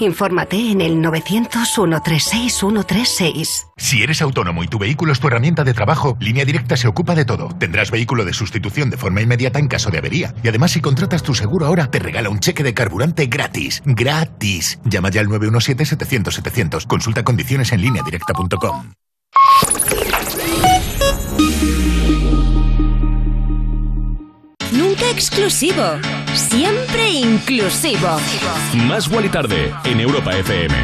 Infórmate en el 900-136-136. Si eres autónomo y tu vehículo es tu herramienta de trabajo, Línea Directa se ocupa de todo. Tendrás vehículo de sustitución de forma inmediata en caso de avería. Y además, si contratas tu seguro ahora, te regala un cheque de carburante gratis. ¡Gratis! Llama ya al 917-700-700. Consulta condiciones en lineadirecta.com. exclusivo, siempre inclusivo. Más y Tarde en Europa FM.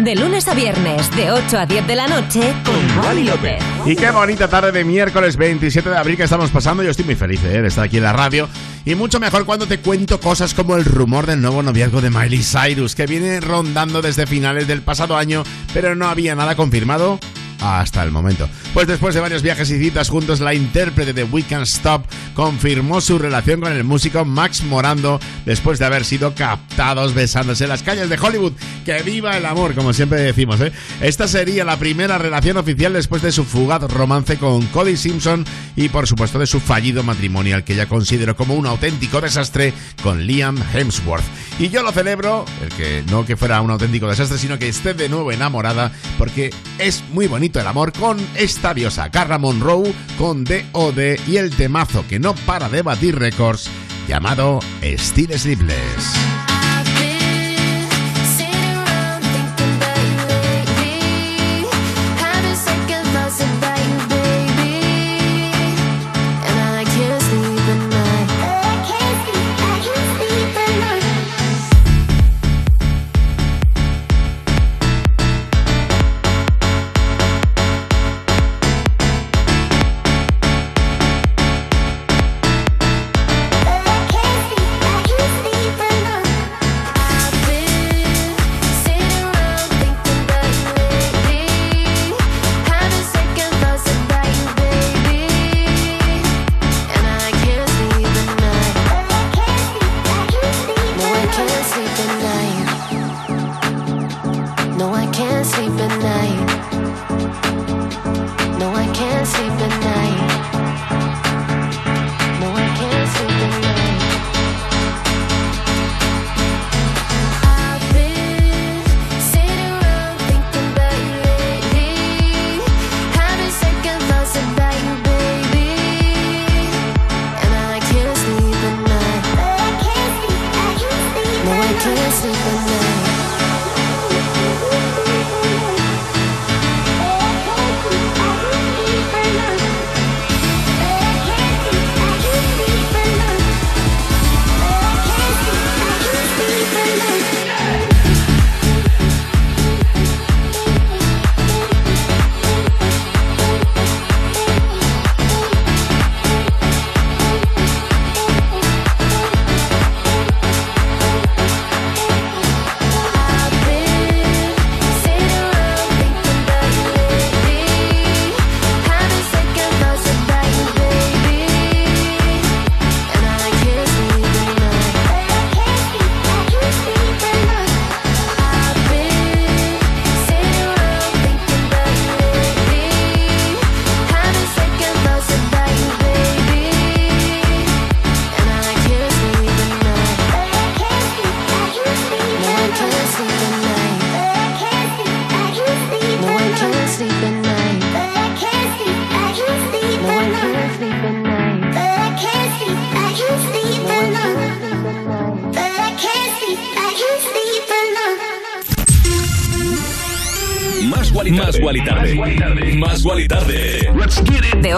De lunes a viernes, de 8 a 10 de la noche, con Wally López. Y qué bonita tarde de miércoles 27 de abril que estamos pasando. Yo estoy muy feliz eh, de estar aquí en la radio. Y mucho mejor cuando te cuento cosas como el rumor del nuevo noviazgo de Miley Cyrus, que viene rondando desde finales del pasado año, pero no había nada confirmado hasta el momento. Pues después de varios viajes y citas juntos, la intérprete de We Can't Stop confirmó su relación con el músico Max Morando después de haber sido captados besándose en las calles de Hollywood. ¡Que viva el amor! Como siempre decimos, ¿eh? Esta sería la primera relación oficial después de su fugaz romance con Cody Simpson y, por supuesto, de su fallido matrimonial que ella consideró como un auténtico desastre con Liam Hemsworth. Y yo lo celebro, el que no que fuera un auténtico desastre, sino que esté de nuevo enamorada, porque es muy bonito el amor con esta diosa, Carla Monroe, con D.O.D. y el temazo que no para de batir récords, llamado Still Sleepless.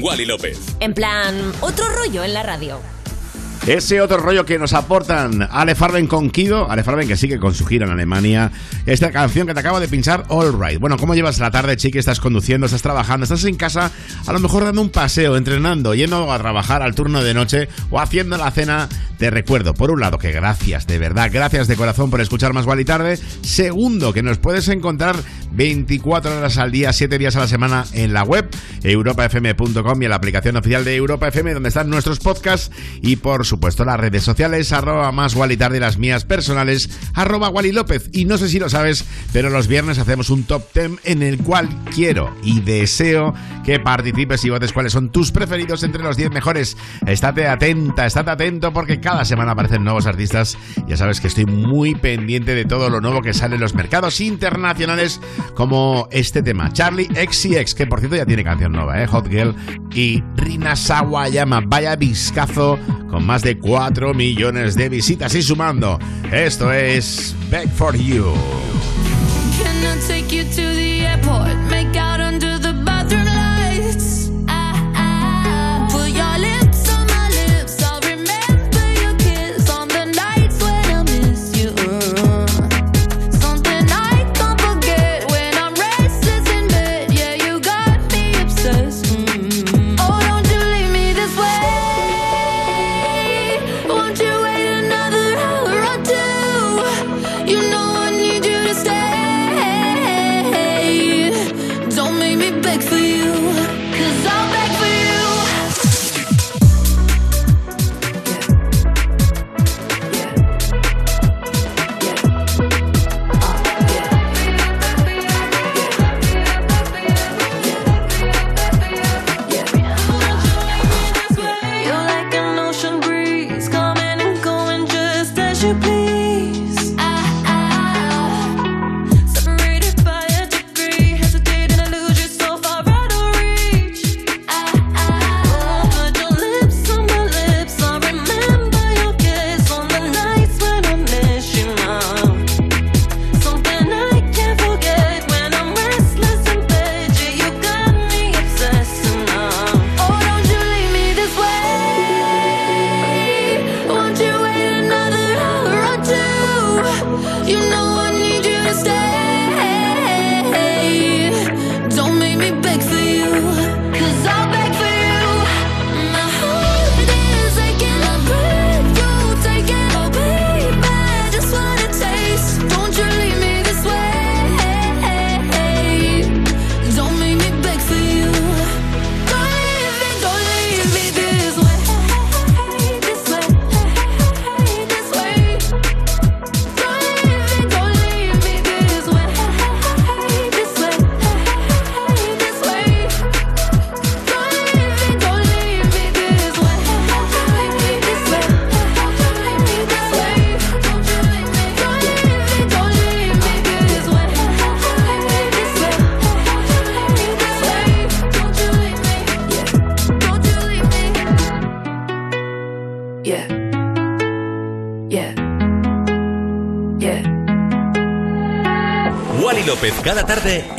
Con Wally López. En plan, otro rollo en la radio. Ese otro rollo que nos aportan Ale Farben con Kido, Ale Farben que sigue con su gira en Alemania. Esta canción que te acabo de pinchar, All Right. Bueno, ¿cómo llevas la tarde, chiqui? ¿Estás conduciendo? ¿Estás trabajando? ¿Estás en casa? A lo mejor dando un paseo, entrenando, yendo a trabajar al turno de noche o haciendo la cena. Te recuerdo, por un lado, que gracias, de verdad, gracias de corazón por escuchar Más Gual y Tarde. Segundo, que nos puedes encontrar 24 horas al día, 7 días a la semana en la web europafm.com y en la aplicación oficial de Europa FM donde están nuestros podcasts y por supuesto las redes sociales arroba más Wally Tarde y las mías personales arroba Wally López y no sé si lo sabes pero los viernes hacemos un top 10 en el cual quiero y deseo que participes y votes cuáles son tus preferidos entre los 10 mejores estate atenta, estate atento porque cada semana aparecen nuevos artistas ya sabes que estoy muy pendiente de todo lo nuevo que sale en los mercados internacionales como este tema, Charlie XCX, que por cierto ya tiene canción nueva, ¿eh? Hot Girl, y Rina Sawayama, vaya viscazo, con más de 4 millones de visitas y sumando. Esto es Back for You.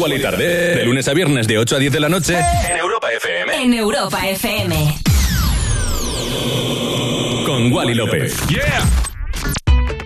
Wally tarde, de lunes a viernes de 8 a 10 de la noche en Europa FM. En Europa FM. Con Wally López. Yeah.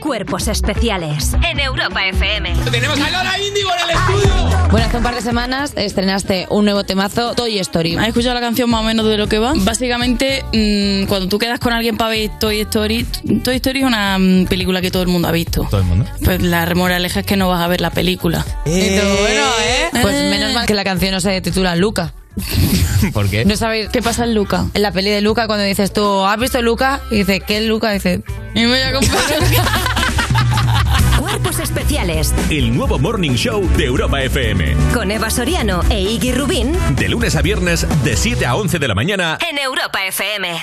Cuerpos especiales. En Europa FM. Tenemos a Lola Índigo en el estudio. Bueno, hace un par de semanas estrenaste un nuevo temazo, Toy Story. ¿Has escuchado la canción más o menos de lo que va? Básicamente, mm, cuando tú quedas con alguien para ver Toy Story, Toy Story es una mm, película que todo el mundo ha visto. Todo el mundo. Pues la moraleja es que no vas a ver la película. Y tú, bueno, ¿eh? Pues menos mal que la canción no se titula Luca. ¿Por qué? ¿No sabéis qué pasa en Luca? En la peli de Luca, cuando dices tú, ¿has visto Luca? Y dice, ¿qué es Luca? Y dice, y me voy a comprar Cuerpos especiales. El nuevo Morning Show de Europa FM. Con Eva Soriano e Iggy Rubín. De lunes a viernes, de 7 a 11 de la mañana. En Europa FM.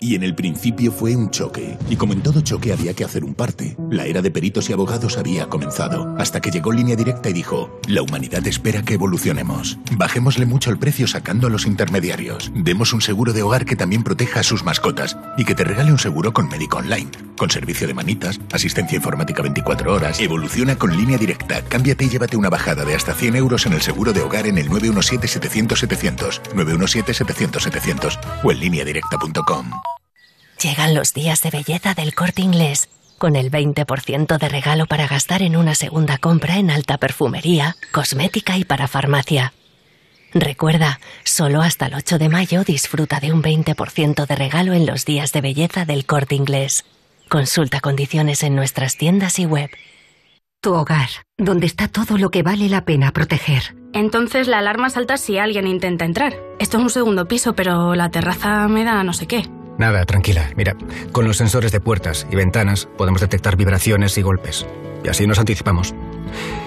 Y en el principio fue un choque. Y como en todo choque había que hacer un parte. La era de peritos y abogados había comenzado. Hasta que llegó Línea Directa y dijo, la humanidad espera que evolucionemos. Bajémosle mucho el precio sacando a los intermediarios. Demos un seguro de hogar que también proteja a sus mascotas. Y que te regale un seguro con médico online. Con servicio de manitas, asistencia informática 24 horas. Evoluciona con Línea Directa. Cámbiate y llévate una bajada de hasta 100 euros en el seguro de hogar en el 917-700-700. 917-700-700. O en lineadirecta.com. Llegan los días de belleza del corte inglés, con el 20% de regalo para gastar en una segunda compra en alta perfumería, cosmética y para farmacia. Recuerda, solo hasta el 8 de mayo disfruta de un 20% de regalo en los días de belleza del corte inglés. Consulta condiciones en nuestras tiendas y web. Tu hogar, donde está todo lo que vale la pena proteger. Entonces la alarma salta si alguien intenta entrar. Esto es un segundo piso, pero la terraza me da no sé qué. Nada, tranquila. Mira, con los sensores de puertas y ventanas podemos detectar vibraciones y golpes. Y así nos anticipamos.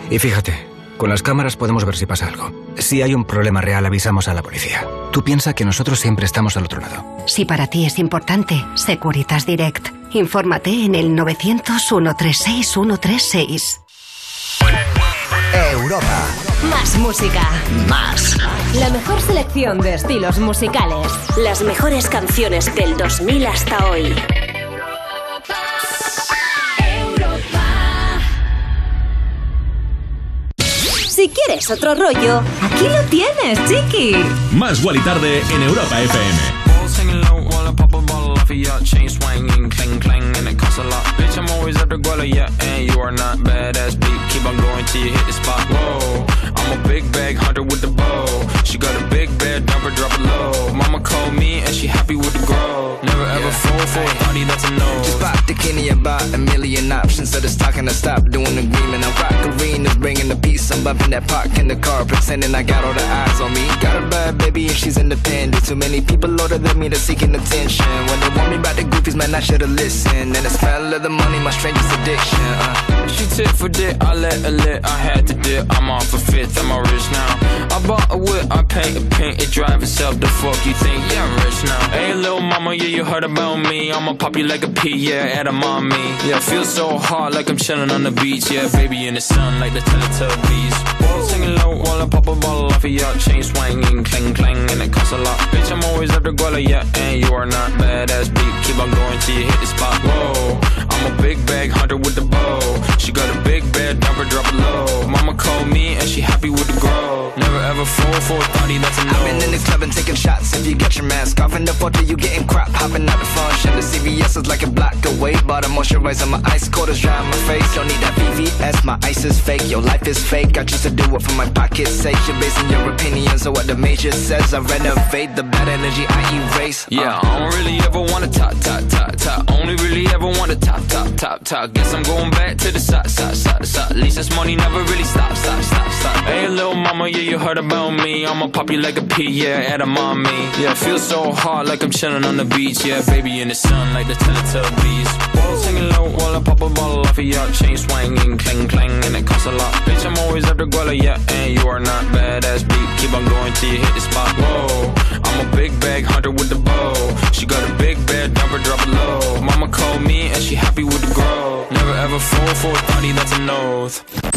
Y fíjate, con las cámaras podemos ver si pasa algo. Si hay un problema real, avisamos a la policía. Tú piensa que nosotros siempre estamos al otro lado. Si para ti es importante, Securitas Direct. Infórmate en el 900-136-136. Europa. Más música. Más. La mejor selección de estilos musicales. Las mejores canciones del 2000 hasta hoy. Si quieres otro rollo, aquí lo tienes, chiqui. Más Wally Tarde en Europa FM. Singing low while I pop a bottle off of your chain swinging, clang clang, and it costs a lot. Bitch, I'm always at the guala, yeah, and you are not badass beat. Keep on going till you hit the spot. Whoa, I'm a big bag hunter with the bow. She got a big bed, number drop it low. Mama called me and she happy with the grow. Never ever fall for a party that's a no. Just pop the Kenny about a million options. So just talking to stop doing agreement. I'm rock arenas, bringing the peace. I'm bumping that park in the car, pretending I got all the eyes on me. Got a bad baby and she's independent. Too many people older than me that's seeking attention. When they warn me about the goofies, man, I should've listened. And the smell of the money, my strangest addiction. Uh. She tit for dick, I let her lit, I had to dip. I'm off a fifth, I'm all rich now. I bought a whip, I paint a paint, it drive itself. The fuck you think? Yeah, I'm rich now. Hey, little mama, yeah, you heard about me. I'ma pop you like a pea, yeah, at a mommy. Yeah, feel so hot like I'm chilling on the beach. Yeah, baby in the sun like the Teletubbies. Singing low while I pop a bottle off of your chain swinging, clang clang, and it costs a lot. Bitch, I'm always after Guala, yeah, and you are not badass beat. Keep on going till you hit the spot. Whoa, I'm a big bag hunter with the bow. She got a big bed, number drop low. Mama called me and she happy with the grow. Never ever fall for a party that's a no. I've been in the club and taking shots. If you get your mask off in the photo, you getting crap. Hopping out the function. The CVS is like a block away. Bought a moisturizer, my ice cold is dry on my face. Don't need that VVS, my ice is fake. Your life is fake. I choose to do it for my pocket's sake. You're basing your opinions on what the major says. I renovate the bad energy I erase. Yeah, I don't really ever wanna top, top, top, top. Only really ever wanna top, top, top, top. Guess I'm going back to the side, side, side, side. At least this money never really stops, stop, stop, stop. Hey, little mama, yeah, you heard about me. I'ma pop you like a pea, yeah, at a mommy. Yeah, feel so hot like I'm chilling on the beach. Yeah, baby in the sun like the Teletubbies. Whoa, singing low while I pop a bottle off of your chain swinging, clang clang, and it costs a lot. Bitch, I'm always after Guala, yeah, and you are not badass beat. Keep on going till you hit the spot. Whoa, I'm a big bag hunter with the bow. She got a big bed, number drop it low. Mama called me and she happy with the grow. Never ever fall for a party that's a nose.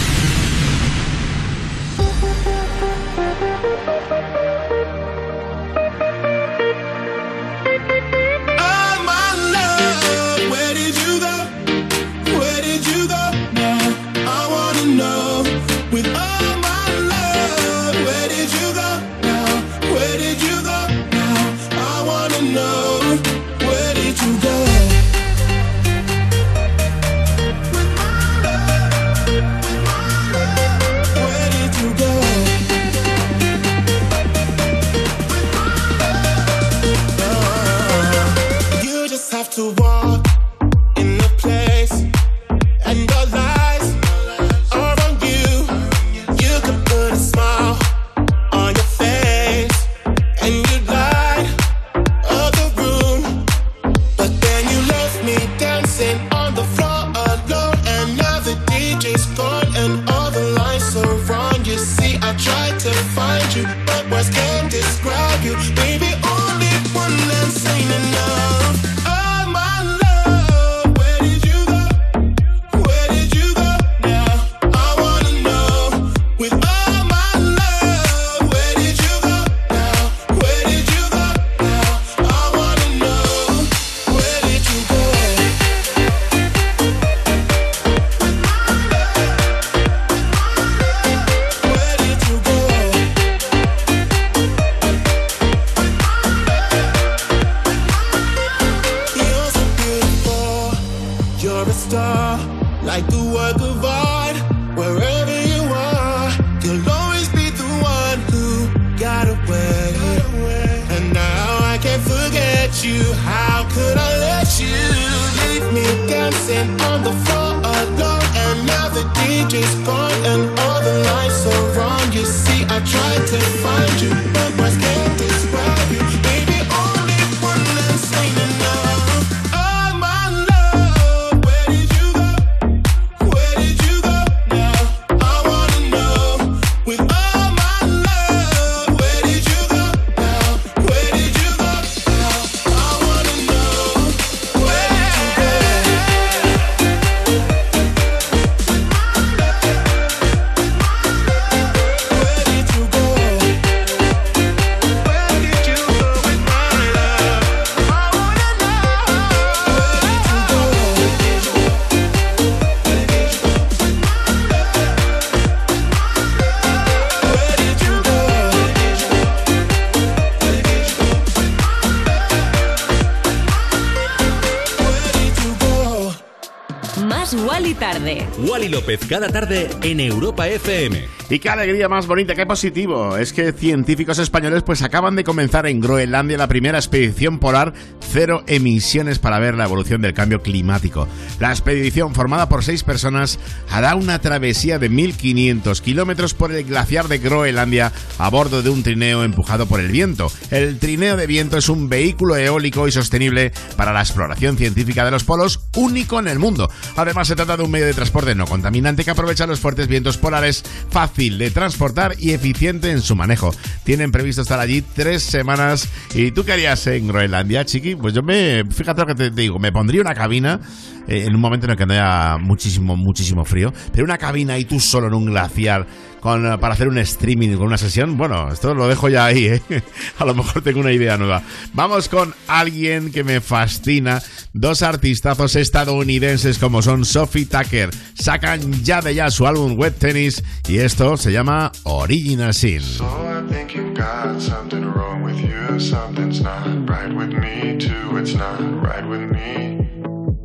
López cada tarde en Europa FM. Y qué alegría más bonita, qué positivo. Es que científicos españoles pues acaban de comenzar en Groenlandia la primera expedición polar cero emisiones para ver la evolución del cambio climático. La expedición formada por seis personas hará una travesía de 1500 kilómetros por el glaciar de Groenlandia a bordo de un trineo empujado por el viento. El trineo de viento es un vehículo eólico y sostenible para la exploración científica de los polos único en el mundo. Además se trata de un medio de transporte no contaminante que aprovecha los fuertes vientos polares, fácil de transportar y eficiente en su manejo. Tienen previsto estar allí tres semanas. ¿Y tú qué harías en Groenlandia, chiqui? Pues yo me, fíjate lo que te digo, me pondría una cabina eh, en un momento en el que no haya muchísimo, muchísimo frío, pero una cabina y tú solo en un glaciar con, para hacer un streaming con una sesión, bueno, esto lo dejo ya ahí, ¿eh? a lo mejor tengo una idea nueva. Vamos con alguien que me fascina, dos artistazos estadounidenses como son Sophie Tucker, sacan ya de ya su álbum Web Tennis y esto se llama Original Sin. So I think you've got something wrong with you. Something's not right with me, too. It's not right with me.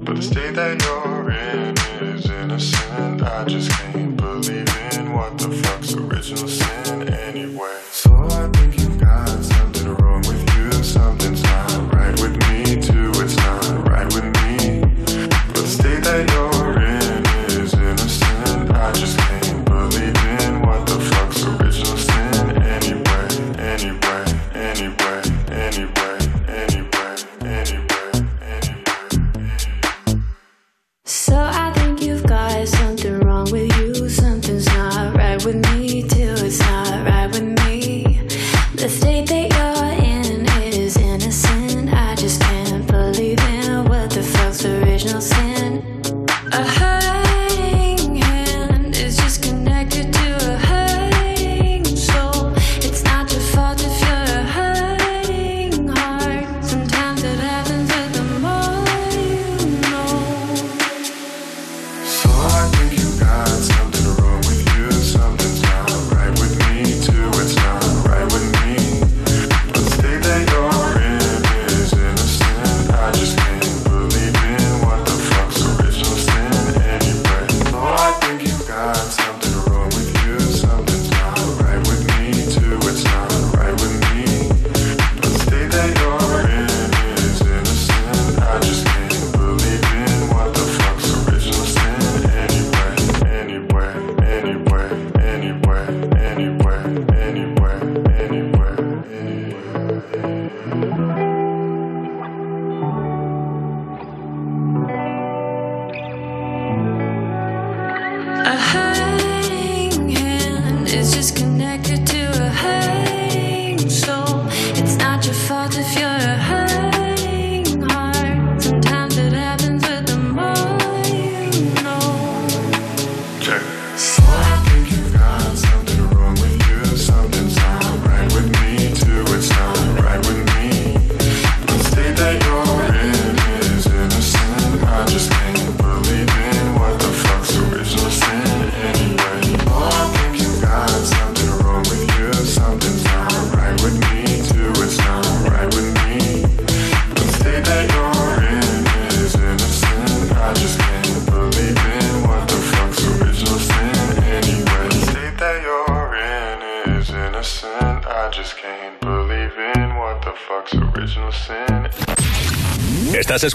But the state that you're in is innocent. I just can't believe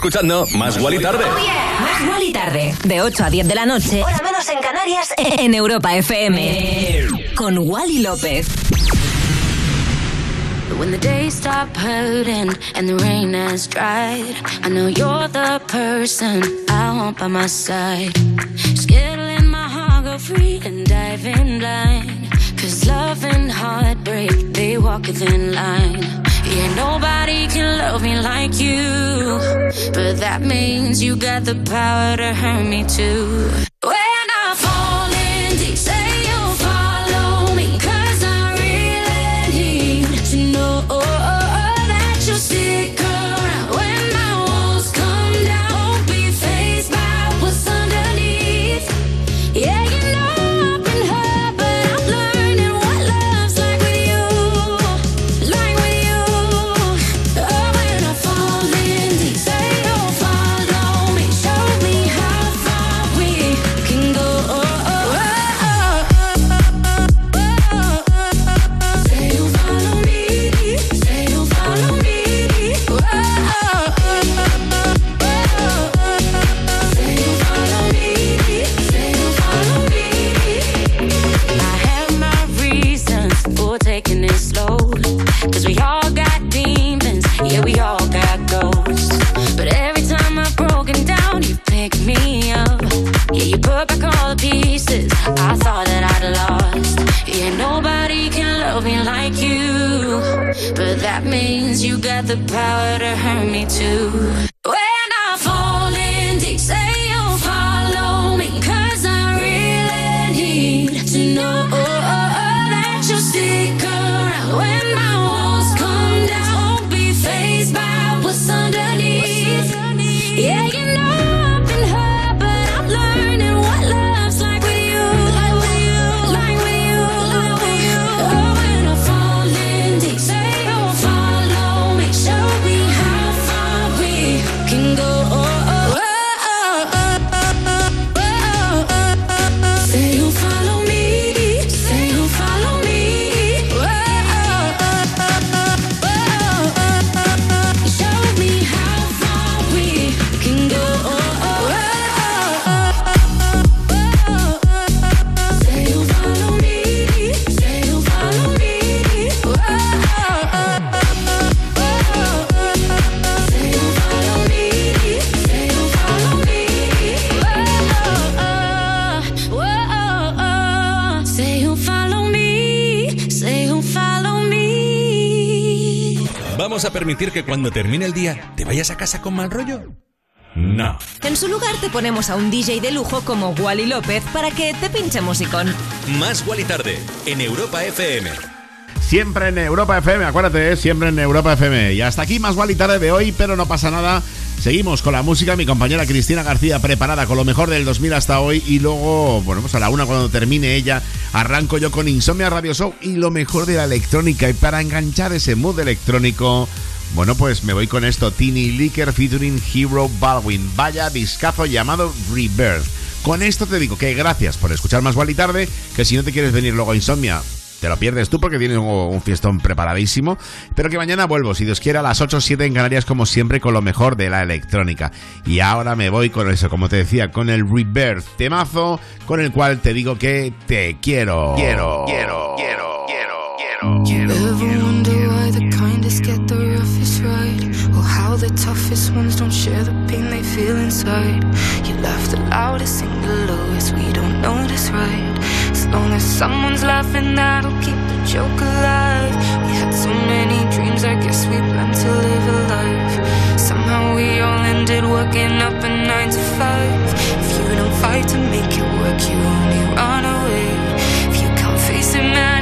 escuchando Más Guali Tarde. Más Guali Tarde. De 8 a 10 de la noche. Hora menos en Canarias. En Europa FM. Con Wally López. But when the days stop hurting and the rain has dried, I know you're the person I want by my side. Let my heart go free and dive in blind. Cause love and heartbreak, they walk a thin line. Yeah, nobody can love me like you. But that means you got the power to hurt me too. Permitir que cuando termine el día te vayas a casa con mal rollo? No. En su lugar te ponemos a un DJ de lujo como Wally López para que te pinche musicón. Más Guali Tarde en Europa FM. Siempre en Europa FM, acuérdate, ¿eh? siempre en Europa FM. Y hasta aquí más y tarde de hoy, pero no pasa nada. Seguimos con la música, mi compañera Cristina García preparada con lo mejor del 2000 hasta hoy y luego, bueno, pues a la una cuando termine ella, arranco yo con Insomnia Radio Show y lo mejor de la electrónica. Y para enganchar ese mood electrónico, bueno, pues me voy con esto, Tini Licker featuring Hero Baldwin. Vaya discazo llamado Rebirth. Con esto te digo que gracias por escuchar más y tarde, que si no te quieres venir luego a Insomnia, te lo pierdes tú porque tienes un, fiestón preparadísimo. Pero que mañana vuelvo, si Dios quiere, a las 8 o 7 en Canarias, como siempre, con lo mejor de la electrónica. Y ahora me voy con eso, como te decía, con el Rebirth temazo, con el cual te digo que te quiero. Quiero, quiero, quiero, quiero, quiero. Ever the toughest ones don't share the pain they feel inside? You laugh the loudest, sing the lowest, we don't know notice, right? As long as someone's laughing, that'll keep the joke alive. We had so many dreams, I guess we planned to live a life. Somehow we all ended working up a nine to five. If you don't fight to make it work, you only run away. If you can't face it, man,